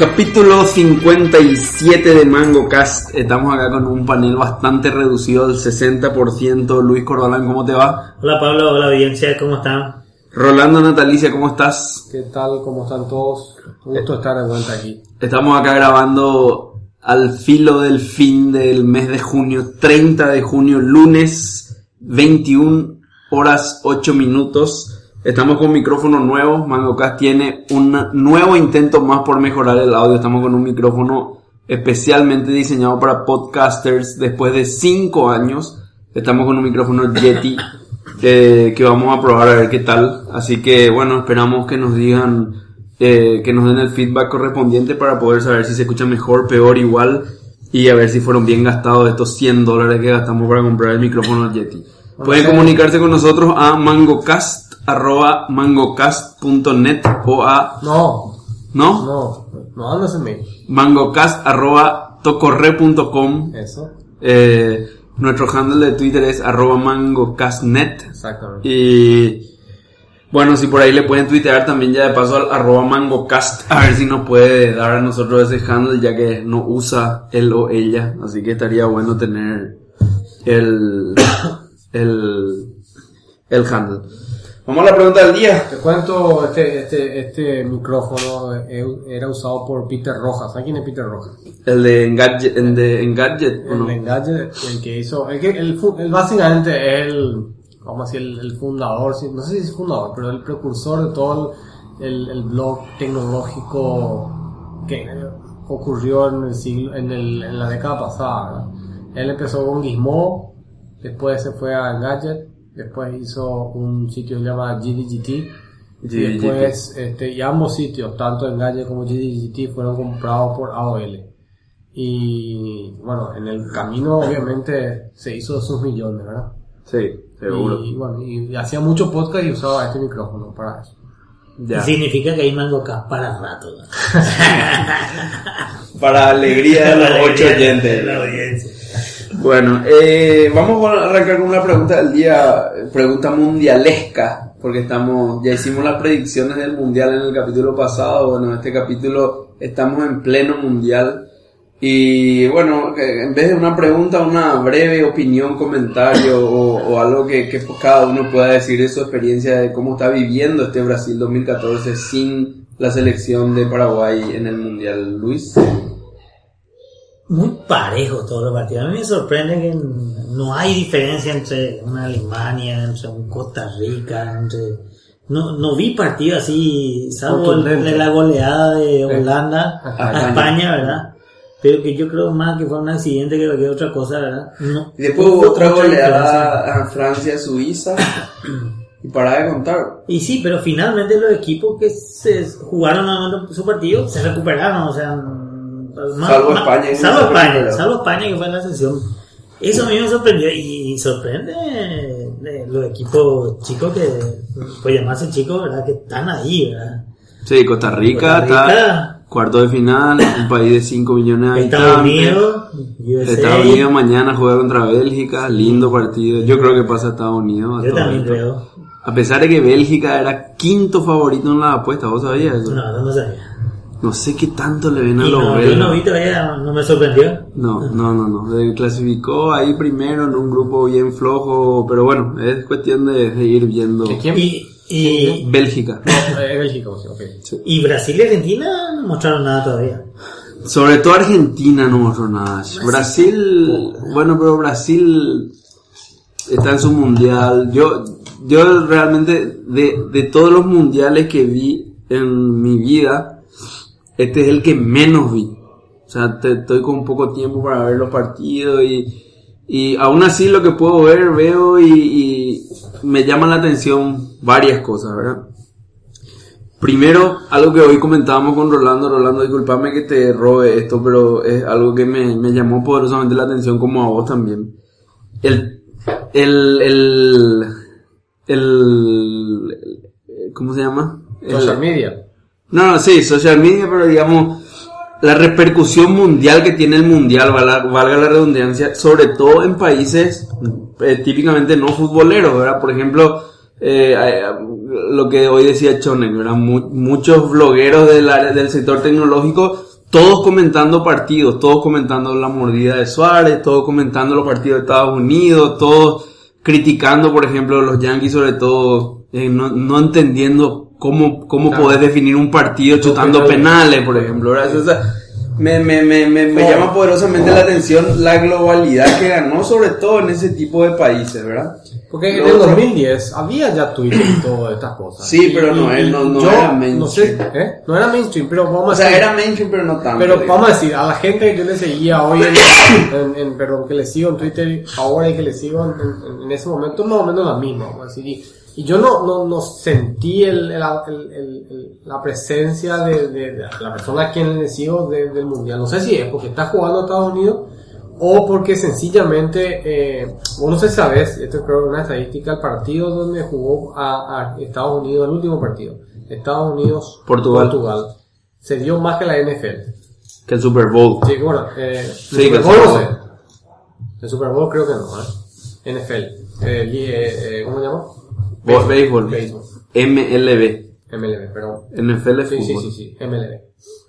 Capítulo 57 de Mango Cast. Estamos acá con un panel bastante reducido, del 60%. Luis Corbalán, ¿cómo te va? Hola Pablo, hola audiencia, ¿cómo están? Rolando Natalicia, ¿cómo estás? ¿Qué tal? ¿Cómo están todos? Un gusto estar de vuelta aquí. Estamos acá grabando al filo del fin del mes de junio, 30 de junio, lunes, 21 horas 8 minutos. Estamos con micrófono nuevo. MangoCast tiene un nuevo intento más por mejorar el audio. Estamos con un micrófono especialmente diseñado para podcasters después de 5 años. Estamos con un micrófono Yeti eh, que vamos a probar a ver qué tal. Así que bueno, esperamos que nos digan, eh, que nos den el feedback correspondiente para poder saber si se escucha mejor, peor, igual y a ver si fueron bien gastados estos 100 dólares que gastamos para comprar el micrófono Yeti. Pueden comunicarse con nosotros a mangocast arroba mangocast.net o a No, ¿no? no, no andas en mí. mangocast arroba tocorre.com Eso, eh, nuestro handle de Twitter es arroba mangocastnet exactamente. y bueno si por ahí le pueden tuitear también ya de paso al arroba mangocast a ver si nos puede dar a nosotros ese handle ya que no usa él o ella así que estaría bueno tener el el el handle vamos a la pregunta del día Te cuento, este, este, este micrófono eh, era usado por Peter Rojas. ¿Sabes quién es Peter Rojas? El de Engadget, el de Engadget, ¿o El no? de Engadget, el que hizo, el que, el, el básicamente es el, vamos a decir, el, el fundador, no sé si es fundador, pero el precursor de todo el, el blog tecnológico que ocurrió en el siglo, en, el, en la década pasada. ¿verdad? Él empezó con Gizmo, después se fue a Engadget, después hizo un sitio que se llama GDGT, y después, este, y ambos sitios, tanto Engadget como GDGT, fueron comprados por AOL. Y bueno, en el camino obviamente se hizo sus millones, ¿verdad? Sí, seguro. Y bueno, y, hacía mucho podcast y usaba este micrófono para eso. Ya. Significa que hay mango para rato. ¿no? Para alegría de los ocho oyentes. de la audiencia. Bueno, eh, vamos a arrancar con una pregunta del día, pregunta mundialesca, porque estamos, ya hicimos las predicciones del mundial en el capítulo pasado, bueno, en este capítulo estamos en pleno mundial. Y bueno, en vez de una pregunta, una breve opinión, comentario o, algo que, que cada uno pueda decir de su experiencia de cómo está viviendo este Brasil 2014 sin la selección de Paraguay en el mundial. Luis. Muy parejo todos los partidos. A mí me sorprende que no hay diferencia entre una Alemania, entre un Costa Rica, entre... No, no vi partido así, salvo de la goleada de Holanda A a España. ¿verdad? Pero que yo creo más que fue un accidente que cualquier otra cosa, ¿verdad? No, Y después hubo otra goleada a Francia, Suiza. Y para de contar. Y sí, pero finalmente los equipos que se jugaron su partido se recuperaron, o sea, más- Salvo más- España, salvo España, salvo España que fue en la sesión. Eso a mí me sorprendió y sorprende de los equipos chicos que, pues llamarse chicos, ¿verdad? Que están ahí, ¿verdad? Sí, Costa Rica, Costa Rica. está cuarto de final, un país de 5 millones de Estados habitantes. Unidos, USA. Estados Unidos mañana juega contra Bélgica, lindo partido. Yo creo que pasa a Estados Unidos. a Yo también creo. A pesar de que Bélgica era quinto favorito en la apuesta, ¿vos sabías eso? No, no, no sabía. No sé qué tanto le ven a los no, yo no vi todavía, no me sorprendió. No, no, no, no. Se clasificó ahí primero en un grupo bien flojo, pero bueno, es cuestión de, de ir viendo. ¿De quién? Y, y, Bélgica. No, eh, Bélgica, o sea, ok. y Brasil y Argentina no mostraron nada todavía. Sobre todo Argentina no mostró nada. Brasil, bueno, pero Brasil está en su mundial. Yo, yo realmente de, de todos los mundiales que vi en mi vida, este es el que menos vi. O sea, te- estoy con poco tiempo para ver los partidos y, y aún así lo que puedo ver, veo y, y me llaman la atención varias cosas, ¿verdad? Primero, algo que hoy comentábamos con Rolando, Rolando, discúlpame que te robe esto, pero es algo que me, me llamó poderosamente la atención como a vos también. el, el, el, el, ¿cómo se llama? El- Social media. No, no, sí, social media, pero digamos, la repercusión mundial que tiene el mundial, valga, la redundancia, sobre todo en países eh, típicamente no futboleros, ¿verdad? Por ejemplo, eh, eh, lo que hoy decía Chonek, ¿verdad? Mu- muchos blogueros del del sector tecnológico, todos comentando partidos, todos comentando la mordida de Suárez, todos comentando los partidos de Estados Unidos, todos criticando, por ejemplo, los Yankees sobre todo, eh, no, no entendiendo cómo, cómo Claro. podés definir un partido chutando penales, por ejemplo. O sea, me, me, me, me, me Oh. llama poderosamente la atención la globalidad que ganó, sobre todo en ese tipo de países, ¿verdad? Porque en el otro- 2010 había ya Twitter y todas estas cosas. Sí, pero no, él no- no yo era No, mainstream. sé, ¿eh? no era mainstream, pero vamos O a sea, decir- era mainstream, pero no tanto. Pero digamos. vamos a decir, a la gente que yo le seguía hoy en, en- en- perdón, que le sigo en Twitter ahora y que le sigo en, en- en ese momento, más o menos la misma, vamos a decir. Y, y yo no, no, no sentí el, el- el- la presencia de, de- de la persona a quien le sigo de- del mundial. No sé si es porque está jugando a Estados Unidos o porque sencillamente, eh, vos no sé si sabes, esto creo que es una estadística, el partido donde jugó a, a Estados Unidos, el último partido, Estados Unidos, Portugal. Portugal, se dio más que la NFL. Que el Super Bowl. Sí, bueno, eh, el Sí, Super Bowl no sé. El Super Bowl creo que no, ¿eh? NFL. Eh, eh, eh, ¿Cómo se llama? Bo- Béisbol. Béisbol. MLB. MLB, perdón. NFL Sí, sí, fútbol. sí, sí, MLB.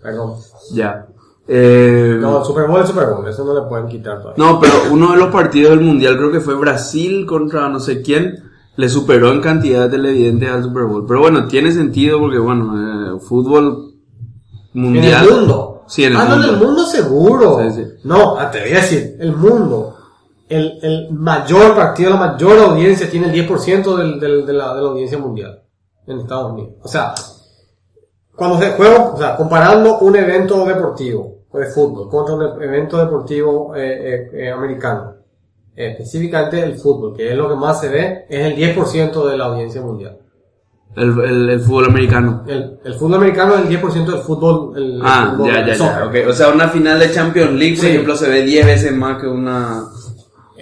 Perdón. Ya. Eh, No, Super Bowl es Super Bowl, eso no le pueden quitar todavía. No, pero uno de los partidos del mundial, creo que fue Brasil contra no sé quién, le superó en cantidad de televidentes al Super Bowl. Pero bueno, tiene sentido porque, bueno, eh, fútbol En mundial. el mundo. Sí, en el ah, mundo. no, en el mundo seguro. Sí, sí. No, ah, te voy a decir, el mundo. El, el mayor partido, la mayor audiencia tiene el 10% del, del, de, la, de la audiencia mundial en Estados Unidos. O sea, cuando se juega, o sea, comparando un evento deportivo de fútbol contra un evento deportivo eh, eh, eh, americano, específicamente el fútbol, que es lo que más se ve, es el 10% de la audiencia mundial. El, el- el fútbol americano. El, el fútbol americano es el 10% del fútbol. Ah, fútbol- ya, ya, ya. O sea, una final de Champions League, por Sí. ejemplo, se ve 10 veces más que una...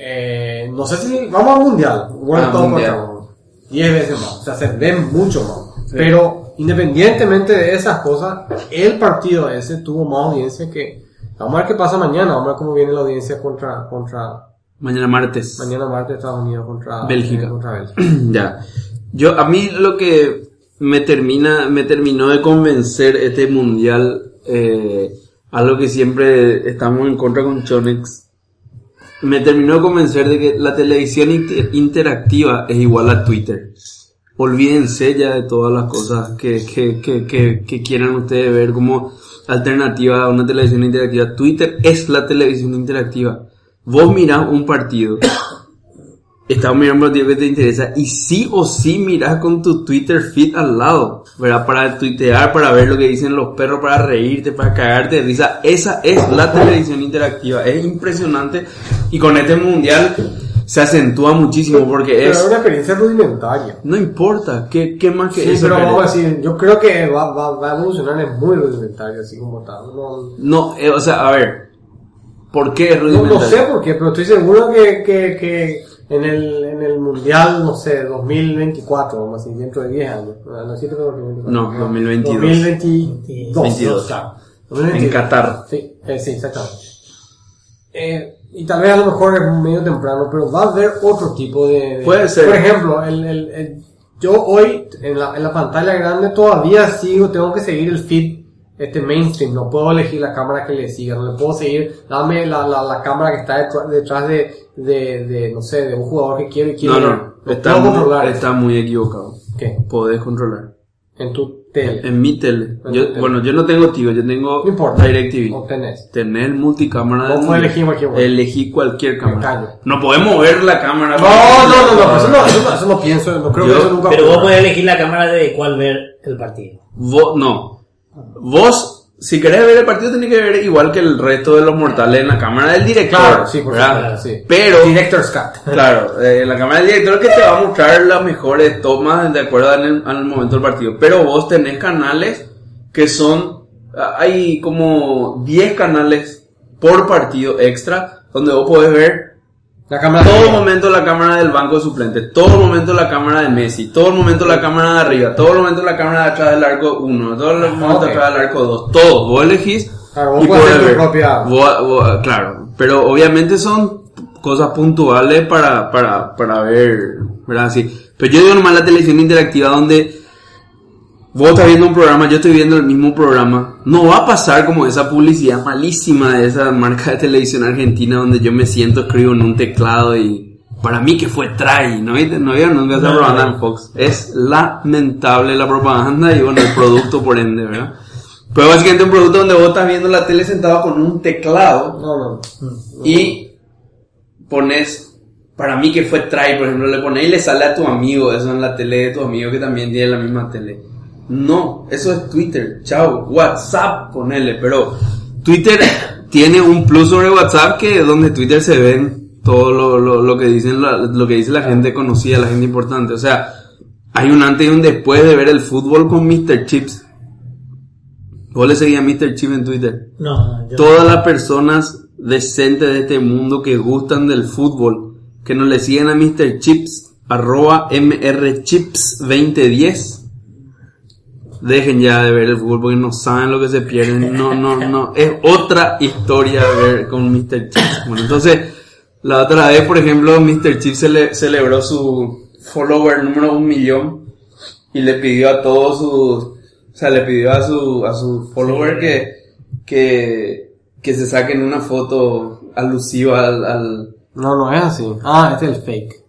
Eh, no sé si vamos al mundial. World Ah, Cup, mundial. por favor. 10 veces más. O sea, se ven mucho más. Pero independientemente de esas cosas, el partido ese tuvo más audiencia que. Vamos a ver qué pasa mañana. Vamos a ver cómo viene la audiencia contra. contra Mañana martes. mañana martes Estados Unidos contra Bélgica. eh, contra Bélgica. ya. Yo, a mí lo que me termina, me terminó de convencer este mundial, eh, algo que siempre estamos en contra con Chonex, me terminó de convencer de que la televisión inter- interactiva es igual a Twitter. Olvídense ya de todas las cosas que, que, que, que, quieran ustedes ver como alternativa a una televisión interactiva. Twitter es la televisión interactiva. Vos mirás un partido estás mirando un partido que te interesa y sí o sí miras con tu Twitter feed al lado, ¿verdad? Para tuitear, para ver lo que dicen los perros, para reírte, para cagarte de risa. Esa es la televisión interactiva. Es impresionante y con este mundial se acentúa muchísimo porque Pero es es... una experiencia rudimentaria. No importa, ¿qué, qué más que Sí, eso? pero querés? vamos a decir, yo creo que va, va, va a evolucionar, es muy rudimentario, así como tal. No, No, eh, o sea, a ver, ¿por qué es No, rudimentario? no sé por qué, pero estoy seguro que, que, que en, el, en el Mundial, no sé, 2024, vamos a decir, dentro de 10 años. No, no que 2024. No, 2022. 2022. 22. claro. En 2022. Qatar. Sí, eh, sí, exactamente. Eh, y tal vez a lo mejor es medio temprano, pero va a haber otro tipo de... de- Puede ser. Por ejemplo, el, el, el- yo hoy en la, en la pantalla grande todavía sigo, tengo que seguir el feed este mainstream, no puedo elegir la cámara que le siga, no le puedo seguir, dame la, la, la cámara que está detrás, detrás de, de, de, no sé, de un jugador que quiero y quiero No, ver. no, está muy, controlar está muy equivocado. ¿Qué? Podés controlar. En tu tele. En mi tele. En Yo, tu tele. bueno, yo no tengo Tigo, yo tengo no importa. DirecTV. No tenés. Tener multicámara. Elegir cualquier una. Elegí cualquier cámara. No podemos ver la cámara. No, no, no, no, eso no, eso no, eso no pienso, no creo Yo- que eso nunca Pero vos podés elegir la cámara de cuál ver el partido. Vos, no. Vos, si querés ver el partido, tenés que ver igual que el resto de los mortales en la cámara del director. Claro, sí, por supuesto, sí. Pero, Director's Cut. claro, eh, la cámara del director que te va a mostrar las mejores tomas de acuerdo al, al momento del partido. Pero vos tenés canales que son, ah, hay como 10 canales por partido extra donde vos podés ver La cámara todo momento la cámara del banco de suplente, todo momento la cámara de Messi, todo momento la cámara de arriba, todo momento la cámara de atrás del arco 1, todo el momento ok. atrás del arco 2, todo, vos elegís Claro, vos y puedes hacer tu ver. propia- Vos- vos- claro, pero obviamente son cosas puntuales para, para, para ver, ¿verdad? Sí. Pero yo digo nomás la televisión interactiva donde vos estás viendo un programa, yo estoy viendo el mismo programa, no va a pasar como esa publicidad malísima de esa marca de televisión argentina donde yo me siento, escribo en un teclado y para mí que fue try, ¿no? ¿No vieron esa No, propaganda no. en Fox? Es lamentable la propaganda y bueno, el producto por ende, ¿verdad? Pero básicamente un producto donde vos estás viendo la tele sentado con un teclado No, no. y pones, para mí que fue try, por ejemplo, le pones y le sale a tu amigo, eso en la tele de tu amigo que también tiene la misma tele. No, eso es Twitter, chao, WhatsApp, ponele, pero Twitter tiene un plus sobre WhatsApp que donde Twitter se ven todo lo, lo, lo que dicen la, lo que dice la gente conocida, la gente importante, o sea, hay un antes y un después de ver el fútbol con Mr. Chips. ¿Vos le seguías a Mr. Chip en Twitter? No, yo Todas las personas decentes de este mundo que gustan del fútbol, que nos le siguen a Mr. Chips, arroba mrchips2010, dejen ya de ver el fútbol porque no saben lo que se pierden. No, no, no. Es otra historia ver con Mr. Chips. Bueno, entonces, la otra vez, por ejemplo, Mr. Chips cele- celebró su follower número un millón y le pidió a todos sus, o sea, le pidió a su, a su follower que, que, que se saquen una foto alusiva al, al, No, no es así. Ah, este es el fake.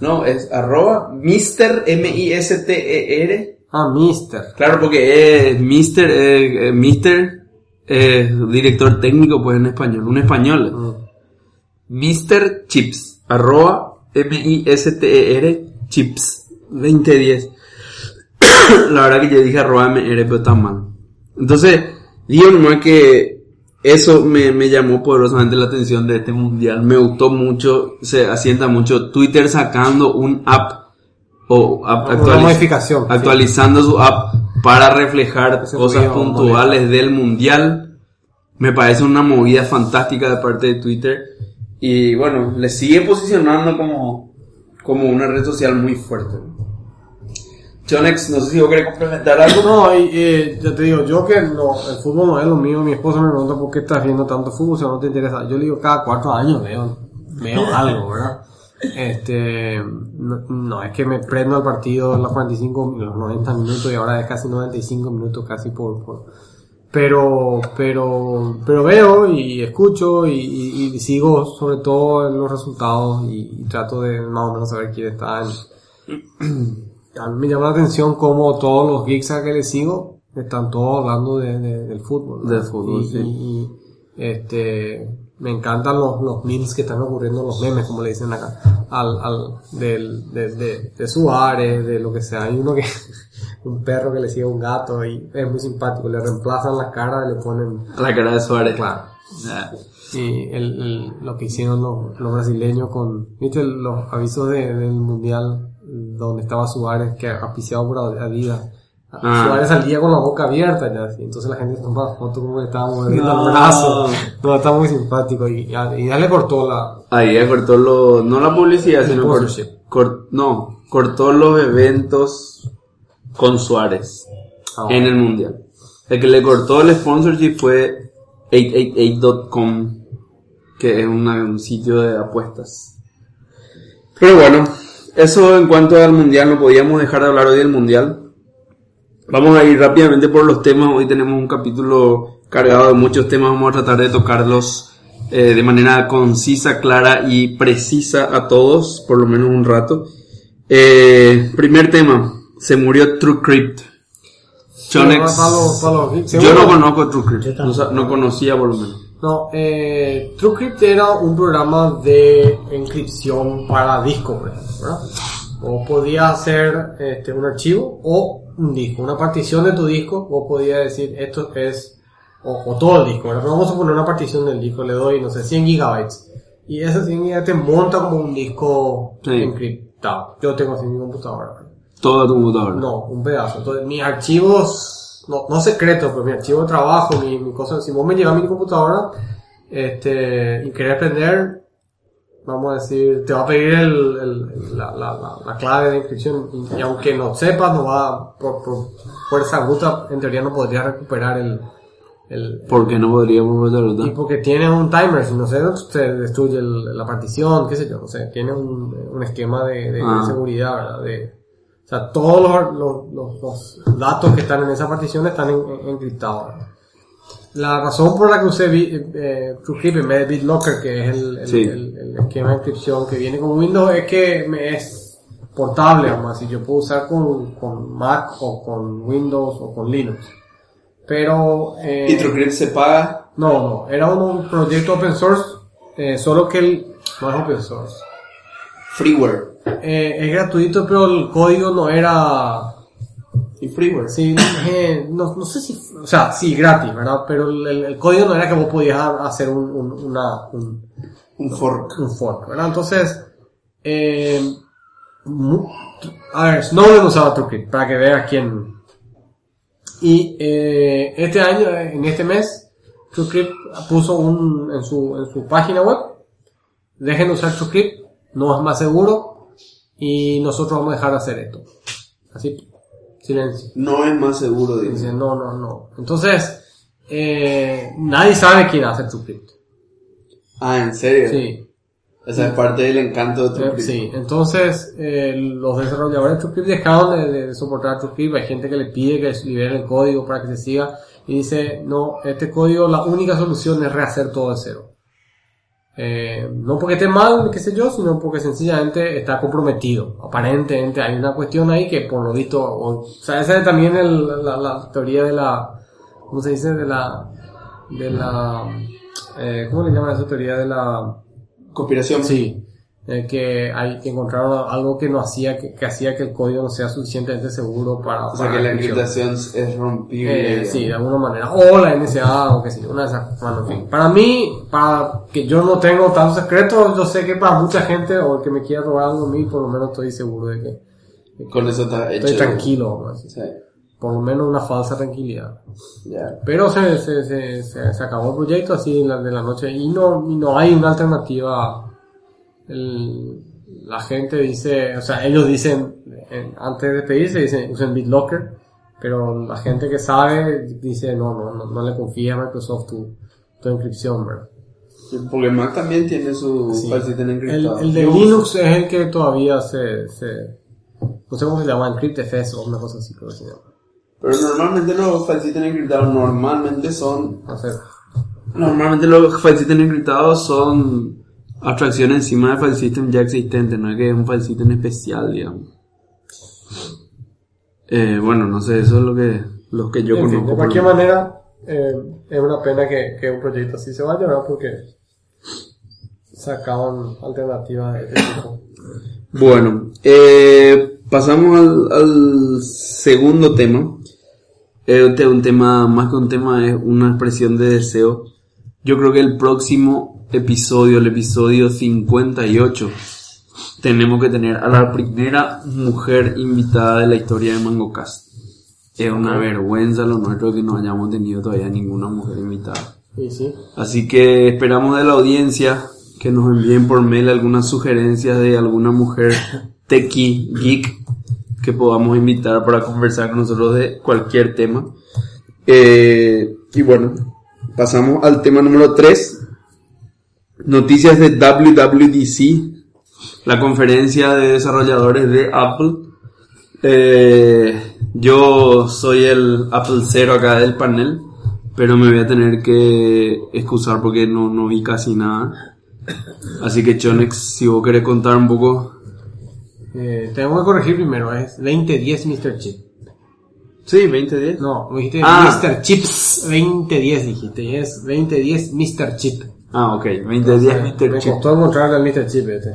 no, es arroba Mr. M-I-S-T-E-R. Ah, Mister. Claro, porque es Mr. eh, eh, Mr. eh, director técnico, pues en español, un español. Mm. Mr. Chips, arroba M-I-S-T-E-R, Chips, 2010. La verdad que yo dije arroba M-R, pero está mal. Entonces, digo nomás que eso me, me llamó poderosamente la atención de este mundial. Me gustó mucho, se asienta mucho Twitter sacando un app o actualiz- modificación, sí. actualizando su app para reflejar Ese cosas puntuales del mundial. Me parece una movida fantástica de parte de Twitter. Y bueno, le sigue posicionando como, como una red social muy fuerte. Jonex, no sé si vos querés complementar algo. No, y eh, ya te digo, yo que no, el fútbol no es lo mío, mi esposa me pregunta por qué estás viendo tanto fútbol si no te interesa. Yo le digo, cada cuatro años veo, veo algo, ¿verdad? Este, no, no, es que me prendo al partido en los 45, los 90 minutos y ahora es casi 95 minutos casi por, por pero, pero, pero veo y escucho y, y- y sigo sobre todo en los resultados y, y trato de más o menos saber quién está en, a mí me llama la atención como todos los geeks a que le sigo están todos hablando de, de- del fútbol. ¿no? Del fútbol, sí. este, me encantan los, los memes que están ocurriendo, los memes, como le dicen acá, al, al, del, de, de, de Suárez, de lo que sea. Hay uno que, un perro que le sigue a un gato y es muy simpático, le reemplazan la cara y le ponen, La cara de Suárez. Claro. Y el, el- lo que hicieron los, los brasileños con, viste, los avisos de- del mundial donde estaba Suárez que apiciado por Adidas. Ah. Suárez salía con la boca abierta ya, así, entonces la gente tomaba fotos como que estaba moviendo No. el brazo. No, está muy simpático y, y ya le cortó la, Ahí ya cortó lo, no la publicidad, sino cor- cor- no, cortó los eventos con Suárez Ah, en el mundial. El que le cortó el sponsorship fue 888.com, que es una- un sitio de apuestas. Pero bueno, eso en cuanto al mundial, no podíamos dejar de hablar hoy del mundial. Vamos a ir rápidamente por los temas. Hoy tenemos un capítulo cargado de muchos temas. Vamos a tratar de tocarlos eh, de manera concisa, clara y precisa a todos, por lo menos un rato. Eh, primer tema. Se murió True Crypt. Chonex. para los- para los geeks. Yo no conozco True Crypt. Yo No, conocía por lo menos. No, eh, TrueCrypt era un programa de encripción para disco, ¿verdad? O podías hacer este, un archivo o un disco, una partición de tu disco, o podías decir esto es, o, o todo el disco, ¿verdad? Pero vamos a poner una partición del disco, le doy, no sé, 100 gigabytes. Y ese 100 gigabytes te monta como un disco Sí. encriptado. Yo tengo así mi computadora. Todo tu computadora. No, un pedazo. Entonces, mis archivos, no, no secretos, pero mi archivo de trabajo, mi, mi cosa, si vos me llevas a mi computadora, este, y querés aprender, vamos a decir, te va a pedir el, el- la, la, la, la clave de inscripción y, y aunque no sepas, no va, por, por fuerza bruta, en teoría no podría recuperar el, el, ¿Por qué no podríamos a y porque tiene un timer, si no sé, se destruye el- la partición, qué sé yo, no sé, tiene un, un esquema de, de Ah. seguridad, ¿verdad? De, o sea, todos los, los, los- los datos que están en esa partición están en- en- encriptados. La razón por la que usé eh, TrueCrypt en vez de BitLocker, que es el, el, Sí. el- el esquema de encripción que viene con Windows, es que me es portable, vamos a decir, yo puedo usar con, con Mac o con Windows o con Linux. Pero... eh, ¿Y TrueCrypt se paga? no, no, era un proyecto open source, eh, solo que el, no es open source. Freeware. Eh, es gratuito, pero el código no era, ¿Y freeware? sí, eh, no, no sé si, o sea, sí, gratis, ¿verdad? Pero el, el- el código no era que vos podías hacer un, un, una, un, Un fork. un fork, ¿verdad? Entonces, eh, a ver, Snowden usaba TrueCrypt, para que veas quién. Y eh, este año, eh, en este mes, TrueCrypt puso un, en su, en su página web, dejen de usar TrueCrypt, no es más seguro, y nosotros vamos a dejar de hacer esto. Así, silencio. No es más seguro, dice. No, no, no. Entonces, eh, nadie sabe quién hace TrueCrypt. Ah, ¿en serio? Sí. Esa es parte del encanto de TrueCrypt. Sí, entonces eh, los desarrolladores de TrueCrypt dejaron de, de soportar TrueCrypt. Hay gente que le pide que liberen el código para que se siga y dice, no, este código la única solución es rehacer todo de cero. Eh, no porque esté mal, qué sé yo, sino porque sencillamente está comprometido. Aparentemente hay una cuestión ahí que por lo visto, o, o sea, esa es también el- la, la teoría de la, ¿cómo se dice? De la, de la, eh, ¿cómo le llaman a esa teoría de la, Conspiración. Sí, eh, que hay que encontraron algo que no hacía que, que hacía que el código no sea suficientemente seguro para, O sea para que la encriptación es rompible. Eh, sí, de alguna manera. O la NSA o sé yo, una de esas. Bueno, en fin. Para mí, para que yo no tengo tantos secretos, yo sé que para mucha gente o el que me quiera robar algo a mí, por lo menos estoy seguro de que Con eso está hecho. estoy tranquilo. Sí, Por lo menos una falsa tranquilidad. Pero se, se, se, se, se acabó el proyecto así en la, de la noche y no, y no hay una alternativa. El- la gente dice, o sea, ellos dicen, antes de despedirse, dicen, usen BitLocker, pero la gente que sabe dice, no, no, no, no le confía a Microsoft tu, tu encripción, ¿verdad? Porque Mac también tiene su Sí. falsita El, encriptado. el de Yo- Linux es el que todavía se, se, no sé cómo se llama, EncryptFS o una cosa así, creo que se llama. Pero normalmente los falsitos encriptados normalmente son... Normalmente los falsitos encriptados son abstracciones encima de falsystem ya existentes, no es que es un falsystem especial, digamos. Eh, bueno, no sé, eso es lo que, lo que yo En fin, conozco. de cualquier manera, eh, es una pena que, que un proyecto así se vaya, ¿verdad? Porque sacaban alternativas de este tipo. Bueno, eh, pasamos al, al segundo tema. Eh, es un tema, más que un tema, es una expresión de deseo. Yo creo que el próximo episodio, el episodio 58, tenemos que tener a la primera mujer invitada de la historia de MangoCast. Es una vergüenza lo nuestro que no hayamos tenido todavía ninguna mujer invitada. Y sí, Así que esperamos de la audiencia que nos envíen por mail algunas sugerencias de alguna mujer techie, geek, que podamos invitar para conversar con nosotros de cualquier tema. Eh, y bueno, pasamos al tema número 3. Noticias de WWDC, la conferencia de desarrolladores de Apple. Eh, yo soy el Apple Cero acá del panel, pero me voy a tener que excusar porque no, no vi casi nada. Así que Chonex, si vos querés contar un poco. Eh, tenemos que corregir primero, es 2010 Mr. Chip. Sí, 2010. No, me dijiste Ah. Mr. Chips 2010 dijiste, y es 2010 Mr. Chip. Ah, ok, 2010 Me Mr. Chip. costó encontrar el Mr. Chip este.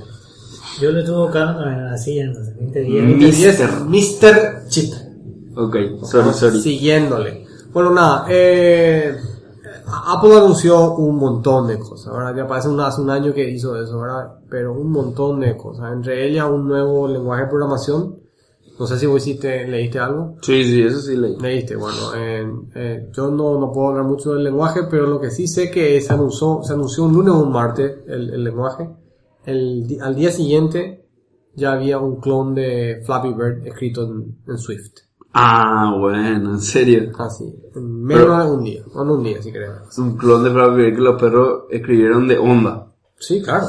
Yo lo estuve buscando también así, entonces, 2010. Mm. 2010 Mr. Chip. Ok, sorry, sorry. Siguiéndole. Bueno, nada, eh, Apple anunció un montón de cosas, ¿verdad? Ya parece un, hace un año que hizo eso, ¿verdad? Pero un montón de cosas. Entre ellas un nuevo lenguaje de programación. No sé si vos hiciste, leíste algo. Sí, sí, eso sí leí. Leíste, bueno, eh, eh, yo no, no puedo hablar mucho del lenguaje, pero lo que sí sé que se anunció, se anunció un lunes o un martes el, el lenguaje. el, al día siguiente ya había un clon de Flappy Bird escrito en, en Swift. Ah, bueno, en serio. En menos de un día, o no un día si querés. Un clon de Flappy que los perros escribieron de onda. Sí, claro.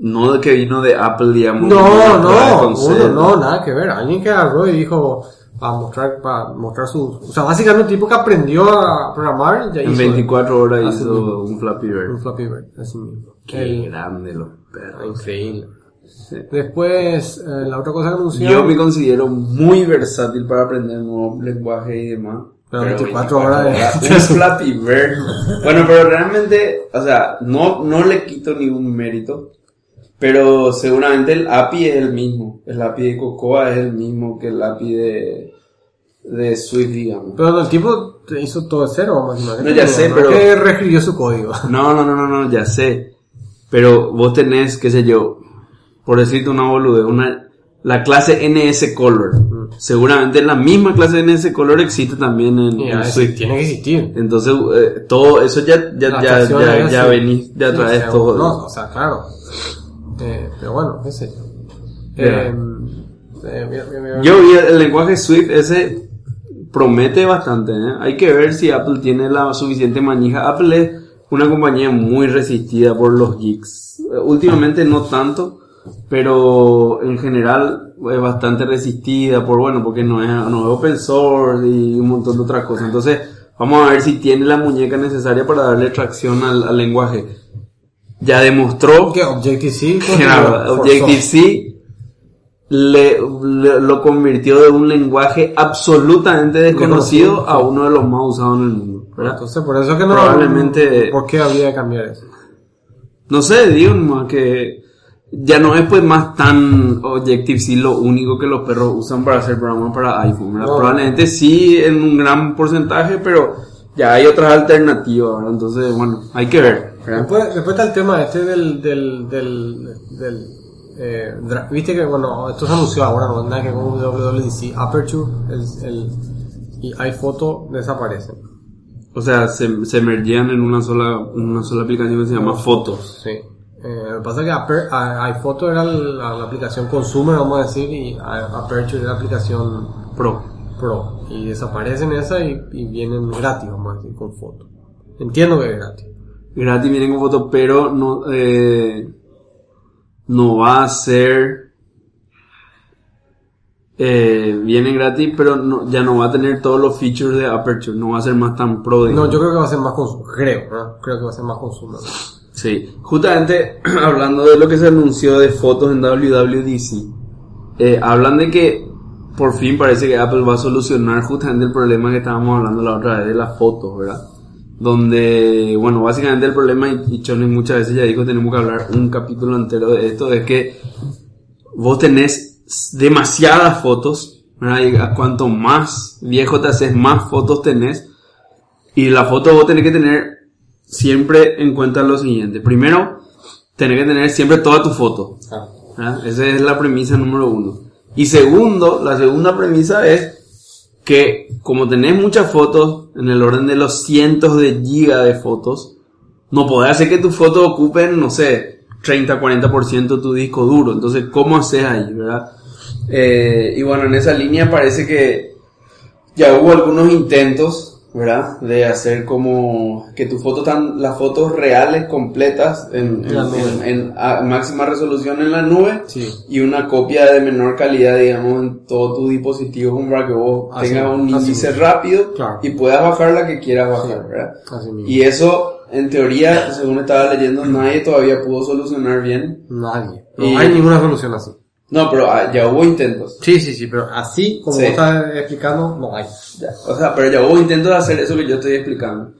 No de que vino de Apple, digamos. No, no, uno, no, nada que ver. Alguien que agarró y dijo, para mostrar, para mostrar su, o sea, básicamente un tipo que aprendió a programar, ya En hizo 24 horas hizo mismo. un Flappy Bird. un Flappy Bird, así mismo. Qué El- grande los perros. increíble. Sí. Después, eh, la otra cosa que anunció. Yo me considero muy versátil para aprender nuevos lenguajes y demás. Pero 24 horas de- Flappy Bird. Bueno, pero realmente, o sea, no, no le quito ningún mérito. Pero seguramente el API es el mismo. El API de Cocoa es el mismo que el API de, de Swift, digamos. Pero el tipo hizo todo de cero, vamos a. No, ya sé, pero- que reescribió su código. No, no, no, no, no, ya sé. Pero vos tenés, qué sé yo, por decirte una boludez, una, la clase NS Color. Seguramente la misma clase NS Color existe también en, Y en Swift. tiene que existir. Entonces, eh, todo eso ya, ya, ya, ya, es ya venís, ya Sí, traes o sea, todo. No, o sea, claro. Eh, pero bueno, qué sé yo. Eh, eh, mira, mira, mira. Yo vi el, el lenguaje Swift ese promete bastante, ¿eh? Hay que ver si Apple tiene la suficiente manija. Apple es una compañía muy resistida por los geeks. Eh, Últimamente no tanto, pero en general es bastante resistida por, bueno, porque no es, no es open source y un montón de otras cosas. Entonces, vamos a ver si tiene la muñeca necesaria para darle tracción al, al lenguaje. Ya demostró que Objective-C Claro, forzó. Objective-C le, le- lo convirtió de un lenguaje absolutamente desconocido a uno de los más usados en el mundo. ¿verdad? Entonces, por eso que no. Probablemente- ¿Por qué habría que cambiar eso? No sé, digo que ya no es pues más tan Objective-C lo único que los perros usan para hacer programas para iPhone. ¿verdad? No. Probablemente sí en un gran porcentaje, pero ya hay otras alternativas. ¿verdad? Entonces, bueno, hay que ver. ¿verdad? Después, después está el tema este del, del, del, del eh, viste que bueno, esto se anunció ahora, no nada que con WWDC, Aperture el, el, y iPhoto desaparecen. O sea, se, se mergean en una sola, una sola aplicación que se llama Fotos. Sí. Eh, lo que pasa es que Aper- a- iPhoto era la, la aplicación consumer, vamos a decir, y Aperture era la aplicación Pro. Pro. Y desaparecen esa y, y vienen gratis, vamos a decir, con foto. Entiendo que es gratis. Gratis vienen con fotos, pero no, eh, no va a ser, eh, viene gratis, pero no, ya no va a tener todos los features de Aperture, no va a ser más tan pro. No, digamos. yo creo que va a ser más consumer. Creo, ¿no? Creo que va a ser más consumer. Sí, justamente hablando de lo que se anunció de fotos en WWDC, eh, hablan de que por fin parece que Apple va a solucionar justamente el problema que estábamos hablando la otra vez de las fotos, ¿verdad? Donde, bueno, básicamente el problema, y Choni muchas veces ya dijo, tenemos que hablar un capítulo entero de esto, es que vos tenés demasiadas fotos, ¿verdad? Y cuanto más viejo te haces, más fotos tenés. Y la foto vos tenés que tener siempre en cuenta lo siguiente. Primero, tenés que tener siempre toda tu foto. ¿verdad? Esa es la premisa número uno. Y segundo, la segunda premisa es que como tenés muchas fotos, en el orden de los cientos de gigas de fotos, no podés hacer que tus fotos ocupen, no sé, 30-40% de tu disco duro. Entonces, ¿cómo haces ahí, verdad? Eh, y bueno, en esa línea parece que ya hubo algunos intentos, ¿verdad? De hacer como que tus fotos tan, las fotos reales completas en, En en- en- a- máxima resolución en la nube Sí. y una copia de menor calidad, digamos, en todo tu dispositivo como para que vos Así- tengas un índice mismo. rápido Claro. y puedas bajar la que quieras bajar, Sí. ¿verdad? Y eso, en teoría, según estaba leyendo, nadie todavía pudo solucionar bien. Nadie. No Y- hay ninguna solución así. No, pero ah, ya hubo intentos. Sí, sí, sí, pero así como Sí. vos estás explicando, no hay. Ya, O sea, pero ya hubo intentos de hacer eso que yo estoy explicando.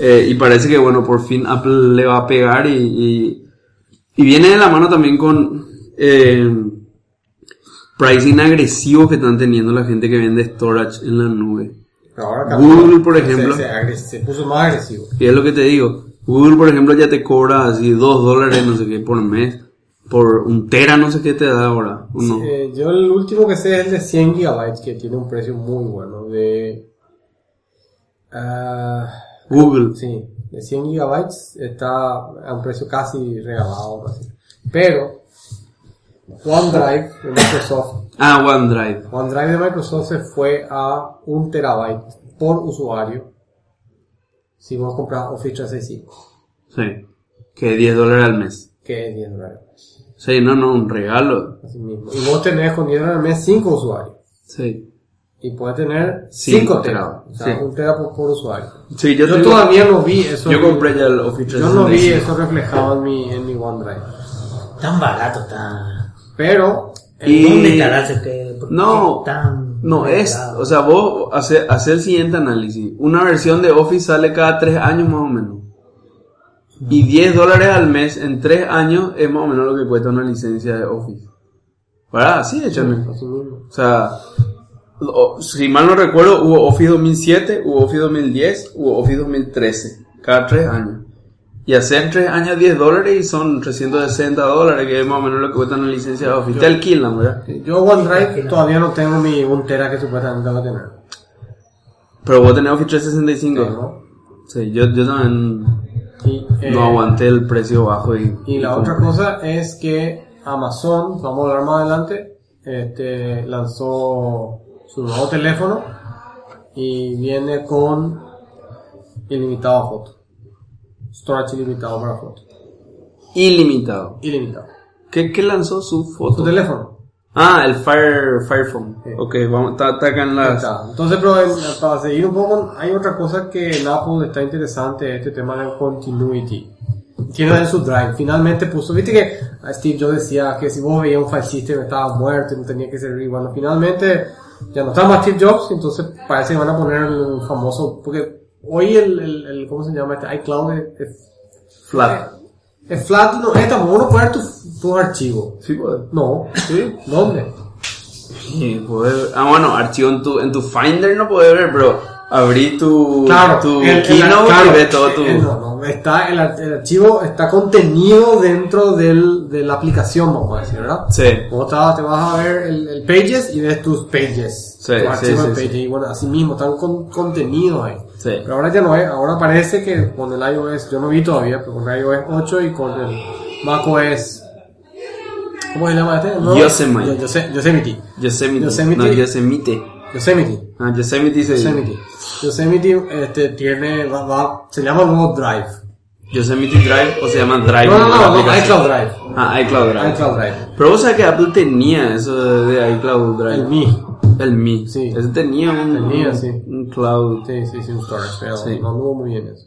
Eh, y parece que, bueno, por fin Apple le va a pegar y, y, y viene de la mano también con eh, pricing agresivo que están teniendo la gente que vende storage en la nube. Pero ahora Google, por Se- ejemplo. Se, agres- se puso más agresivo. Y es lo que te digo. Google, por ejemplo, ya te cobra así 2 dólares, no sé qué, por mes. Por un tera, no sé qué te da ahora. ¿o no? Yo el último que sé es el de 100 gigabytes, que tiene un precio muy bueno. De. ah, Google. sí, de 100 gigabytes está a un precio casi regalado. Pero OneDrive de Microsoft, Ah, OneDrive. OneDrive de Microsoft se fue a un terabyte por usuario si vos compras Office 365, Sí. Que 10 dólares al mes. que es 10 dólares. Sí, no, no, un regalo. Así mismo. Y vos tenés con 10 dólares al mes 5 usuarios. Sí. Y puedes tener Cinco 5 teras. O sea, sí. un tera por, por usuario. Sí, yo, todavía no vi eso. Yo en- compré ya el Office Yo no vi 365. eso reflejado en mi, en mi OneDrive. Tan barato, tan... Pero, Y- ¿Dónde estará ese que... No, tan no es, o sea, vos hace, hace el siguiente análisis. Una versión de Office sale cada 3 años más o menos. Y 10 dólares al mes en 3 años es más o menos lo que cuesta una licencia de Office. ¿Verdad? Así mismo. O sea, si mal no recuerdo, hubo Office 2007, hubo Office 2010, hubo Office 2013. Cada 3 años. Y hacer 3 años 10 dólares y son 360 dólares, que es más o menos lo que cuesta una licencia de Office. Te alquilan, ¿verdad? Yo OneDrive todavía no tengo mi un tera que supuestamente tengo que tener. Pero vos tenés Office 365. ¿no? Sí, yo, yo también Y, eh, no aguanté el precio bajo y... Y la otra cosa es que Amazon, vamos a hablar más adelante, este, lanzó su nuevo teléfono y viene con ilimitado foto. Storage ilimitado para foto. Ilimitado. Ilimitado. ¿Qué, qué lanzó su foto? Su teléfono. Ah, el Fire, Fire Phone. Sí. Ok, vamos, Ahí las... está. Entonces, pero en- para seguir un poco, hay otra cosa que en Apple está interesante, este tema de continuity. Tiene en su drive. Finalmente puso, viste que a Steve Jobs decía que si vos veías un file system estaba muerto y no tenía que servir. Bueno, finalmente ya no está más Steve Jobs, entonces parece que van a poner el famoso, porque hoy el, el, el ¿cómo se llama este? iCloud es, es, Flat. Es flat, no, es tampoco uno poner tus tus archivos. Sí, pues. No, Sí. ¿dónde? Sí, puede- Ah, bueno, archivo en tu, en tu Finder no puedes ver, pero abrí tu, Claro, tu el- el- Keynote claro, y ves todo tu... eh, no, no, está, el, ar- el archivo está contenido dentro del, de la aplicación, vamos a decir, ¿verdad? Sí. Vos te vas, te vas a ver el, el Pages y ves tus Pages. Sí, tu sí, archivo sí, de sí. Pages. Y bueno, así mismo, están con, contenidos ahí. Sí. Pero ahora ya no es, ahora parece que con el iOS, yo no vi todavía, pero con el iOS 8 y con el macOS, ¿cómo se llama este? ¿No? Yosemite. Yo- Yose- Yosemite. Yosemite. Yosemite. No, Yosemite. Yosemite. Ah, Yosemite se Yosemite. Yosemite este, tiene, va, va- se llama nuevo Drive. Yosemite Drive o se llama Drive. No, no, no, iCloud Drive. Ah, iCloud Drive. iCloud Drive. Pero vos sabés que Apple tenía eso de, de iCloud Drive. El Mi. El Mi. Sí. Ese tenía un, Tenía, un- sí. un cloud. Sí, sí, sí, un storage, pero Sí. no anduvo muy bien eso.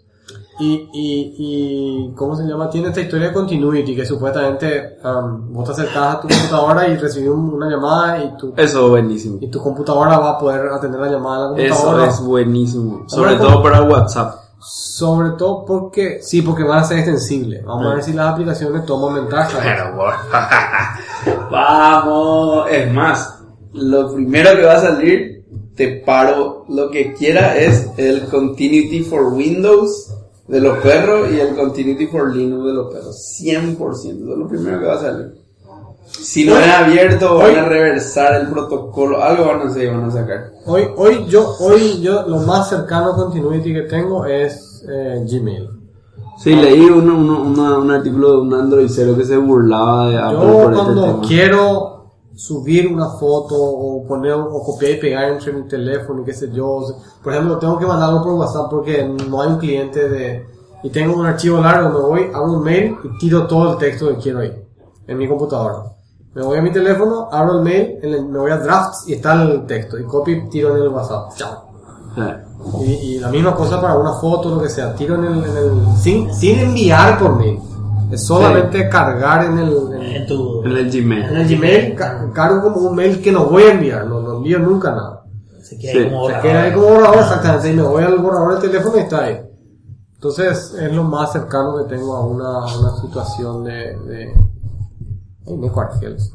Y, y, y, ¿cómo se llama? Tiene esta historia de continuity, que supuestamente um, vos te acercas a tu computadora y recibís un- una llamada y tu, Eso es buenísimo. y tu computadora va a poder atender la llamada de la Eso computadora. es buenísimo. Sobre todo para WhatsApp. Sobre todo porque, sí, porque van a ser extensibles. Vamos a ver si las aplicaciones toman ventaja. Vamos. Es más, lo primero que va a salir, te paro lo que quiera, es el Continuity for Windows de los perros y el Continuity for Linux de los perros. 100%. Eso es lo primero que va a salir. Si no es abierto, van a reversar el protocolo. Algo van a hacer, van a sacar. Hoy, hoy yo, hoy yo lo más cercano a continuity que tengo es eh, Gmail. Sí, leí uno, uno- una- un artículo de un Android cero que se burlaba de Apple Yo por este cuando tema. quiero subir una foto o poner o copiar y pegar entre mi teléfono y qué sé yo, por ejemplo, tengo que mandarlo por WhatsApp porque no hay un cliente de y tengo un archivo largo, me voy, abro un mail y tiro todo el texto que quiero ahí en mi computadora. Me voy a mi teléfono, abro el mail, el- me voy a drafts y está el texto y copio y tiro en el WhatsApp. Chao. Y, y la misma cosa para una foto, lo que sea, tiro en el, en el- sin, sin enviar por mail. Es solamente cargar en el, en, En tu... En el en Gmail. el Gmail, ca- cargo como un mail que no voy a enviar, no, no envío nunca nada. Se queda Sí. ahí como Se borrador. queda ahí como borrador, exactamente, y me voy al borrador del teléfono y está ahí. Entonces es lo más cercano que tengo a una, a una situación de... de Ay, Quartfields.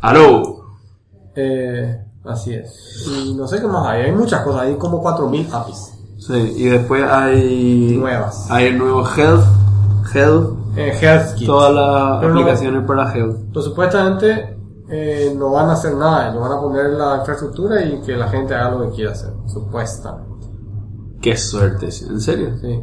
¡Aló! Eh, así es. Y no sé qué más hay, hay muchas cosas, hay como 4.000 APIs Sí, y después hay... nuevas. Hay el nuevo Health. Health. Eh, HealthKit. Todas las Pero no- aplicaciones para Health. Pues supuestamente eh, no van a hacer nada, ellos van a poner la infraestructura y que la gente haga lo que quiera hacer, supuestamente. Qué suerte, ¿en serio? Sí.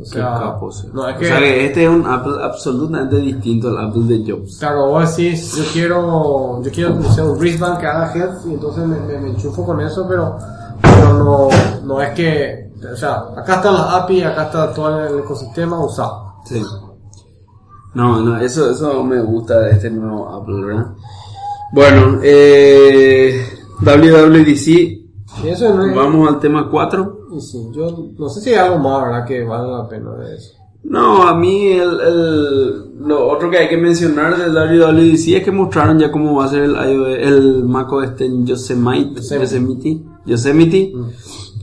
O Qué sea, capo, sí. no, es O que, sea que este es un Apple absolutamente distinto al Apple de Jobs. claro, vos decís, yo quiero, yo quiero, no sé, un wristband que haga health y entonces me, me, me enchufo con eso, pero, pero no, no es que, o sea, acá están las API, acá está todo el ecosistema usado. Sí. No, no, eso, eso me gusta de este nuevo Apple, ¿verdad? Bueno, eh, WWDC, eso no es, vamos al tema 4. y sí, yo no sé si hay algo más, ¿verdad? Que vale la pena de eso. No, a mí el, el- lo otro que hay que mencionar del WWDC es que mostraron ya cómo va a ser el, iOS el macOS este en Yosemite, Yosemite. Yosemite, Yosemite.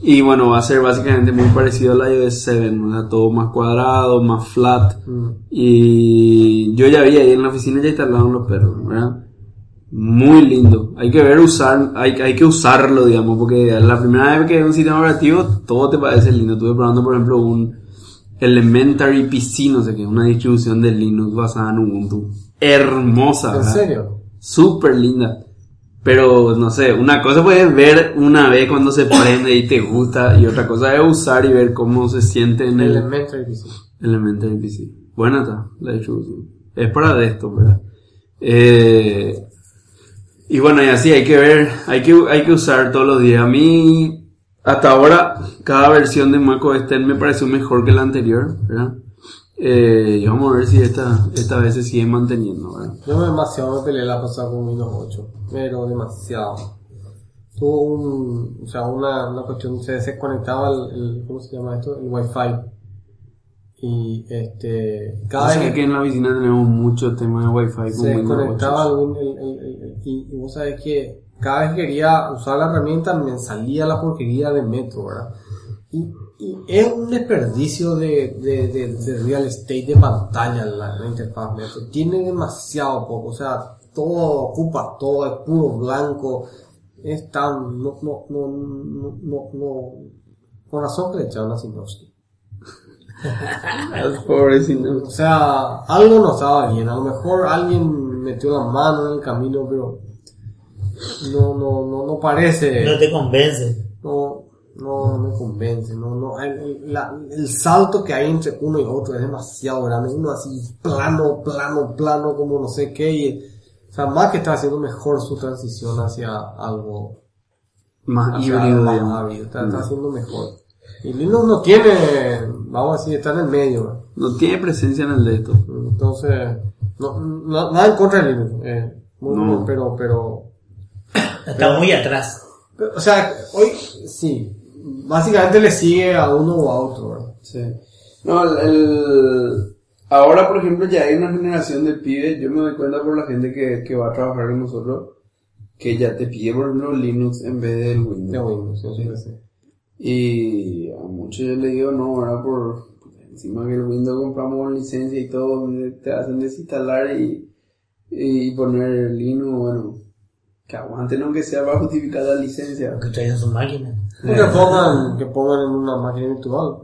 Y bueno, va a ser básicamente muy parecido al iOS 7, o sea, todo más cuadrado, más flat. Mm. Y yo ya vi ahí en la oficina ya instalaron los perros, ¿verdad? Muy lindo. Hay que ver usar, hay, hay que usarlo, digamos, porque la primera vez que es un sistema operativo, todo te parece lindo. Estuve probando, por ejemplo, un Elementary PC, no sé qué, una distribución de Linux basada en Ubuntu. Hermosa, ¿En ¿verdad? serio? Súper linda. Pero, no sé, una cosa puedes ver una vez cuando se prende y te gusta, y otra cosa es usar y ver cómo se siente en el Elementary PC. Elementary PC. Buena está la distribución. Es para de esto, ¿verdad? Eh, y bueno, y así hay que ver, hay que, hay que usar todos los días. A mí, hasta ahora, cada versión de macOS 10 me pareció mejor que la anterior, ¿verdad? Eh, y vamos a ver si esta, esta vez se sigue manteniendo, ¿verdad? Yo demasiado me peleé la pasada con Windows 8, pero demasiado. Tuvo un, o sea, una, una cuestión, se desconectaba el, el- ¿cómo se llama esto? El Wi-Fi. Y este, cada Cada vez que en la oficina tenemos mucho tema de Wi-Fi con se Windows desconectaba 8. el, el- el- el- el- y, y vos sabés que cada vez que quería usar la herramienta me salía la porquería de Metro, ¿verdad? Y, y es un desperdicio de, de, de, de real estate de pantalla la, la interfaz Metro. Tiene demasiado poco, o sea, todo ocupa todo, es puro blanco. Es tan, no, no, no, no, no, no. Con razón que le echaron a Sinowski. Pobrecito. O sea, algo no estaba bien. A lo mejor alguien metió la mano en el camino, pero no, no, no, no parece. No te convence. No, no, no me convence. No, no. El, la- el salto que hay entre uno y otro es demasiado grande. Uno así plano, plano, plano, como no sé qué. Y, o sea, Mac está haciendo mejor su transición hacia algo Más hacia híbrido, algo más. Está, está Mm. haciendo mejor. Y Linux no tiene, vamos a decir, está en el medio. ¿no? No tiene presencia en el de esto. Entonces, no, no- nada en contra de Linux, eh, muy No. pero, pero, Está muy atrás. o sea, hoy sí, básicamente le sigue a uno o a otro, ¿verdad? Sí. No, el, el- ahora, por ejemplo, ya hay una generación de pibes, yo me doy cuenta por la gente que, que va a trabajar con nosotros, que ya te pide, por ejemplo, Linux en vez del De Windows. Windows, sí, sí, sí. Y a muchos yo le digo, no, ahora por encima que el Windows compramos licencia y todo, te hacen desinstalar y, y poner Linux, bueno, que aguanten aunque sea para justificar la licencia. Que traen su máquina. O que pongan, que pongan en una máquina virtual.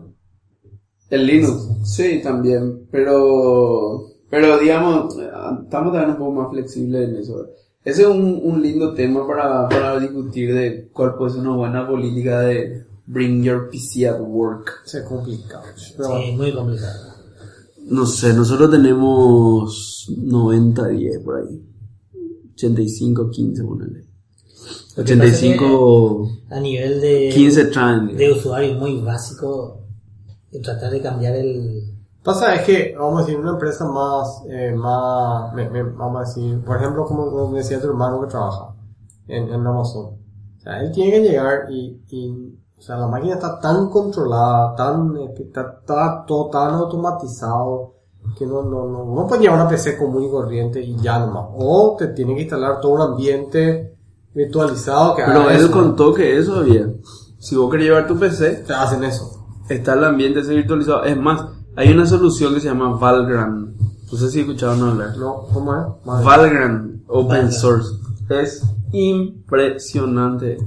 El Linux, sí, también, pero, pero digamos, estamos también un poco más flexibles en eso. Ese es un, un lindo tema para, para discutir de cuál puede ser una buena política de bring your PC at work. Se complica. Pero Sí, muy complicado. No sé, nosotros tenemos 90-10 por ahí. 85-15, ponele. Lo que pasa es 85, A nivel de, 15 traen. de usuario muy básico, de tratar de cambiar el... Pasa es que, vamos a decir, una empresa más, eh, más, me- me- vamos a decir, por ejemplo, como decía tu hermano que trabaja en, en Amazon. O sea, él tiene que llegar y, y, o sea, la máquina está tan controlada, tan, eh, está, está todo tan automatizado, que no, no, no, no puede llevar una PC común y corriente y ya nomás. O te tiene que instalar todo un ambiente virtualizado que Pero él eso. contó que eso había. Si vos querés llevar tu PC, Te hacen eso. está el ambiente ese virtualizado. Es más, hay una solución que se llama Valgran. No sé si escucharon hablar. ¿No? ¿Cómo es? Madre. Valgran, open source. Es impresionante.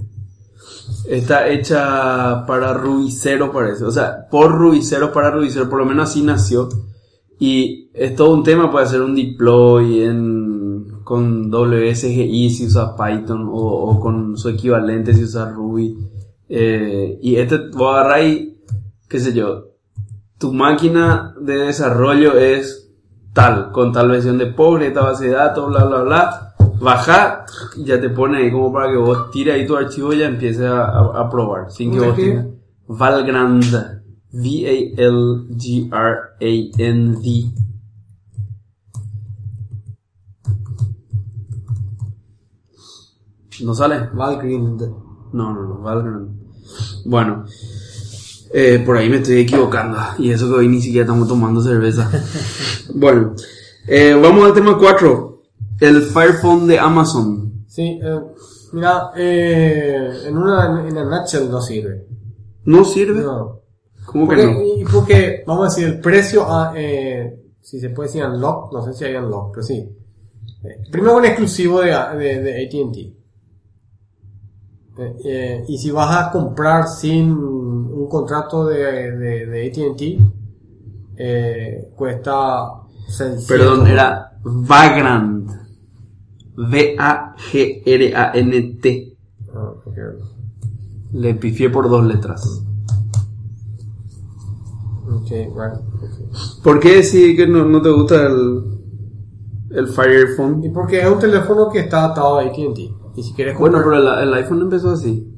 Está hecha para Rubicero, parece. O sea, por Rubicero, para Rubicero. Por lo menos así nació. Y es todo un tema. Puede hacer un deploy en, con WSGI si usa Python. O, o con su equivalente si usa Ruby. Eh, y este, vos agarrás y, qué sé yo, tu máquina de desarrollo es tal, con tal versión de Postgre, esta base de datos, bla, bla, bla. Baja, ya te pone ahí como para que vos tires ahí tu archivo y ya empieces a, a- a probar. Sin que ¿Cómo vos Valgrand. V-A-L-G-R-A-N-D. ¿No sale? Valgrind. No, no, no, Valorant. Bueno, eh, por ahí me estoy equivocando. Y eso que hoy ni siquiera estamos tomando cerveza. bueno, eh, vamos al tema 4. El Fire Phone de Amazon. Sí, eh, mira, eh, en una en una nutshell no sirve. ¿No sirve? No. ¿Cómo que no? y porque, vamos a decir, el precio, a, eh, si se puede decir unlock, no sé si hay unlock, pero sí. Eh, primero un exclusivo de, de, de AT&T. Eh, eh, y si vas a comprar sin un contrato de, de, de AT&T, eh, cuesta 600. Perdón, era Vagrant. V-A-G-R-A-N-T. Ah. Le pifié por dos letras. Ok, right. ¿Por qué decís que no, no te gusta el, el Fire Phone? Y porque es un teléfono que está atado a AT&T. Y si quieres Bueno, comprar... pero el, el iPhone empezó así.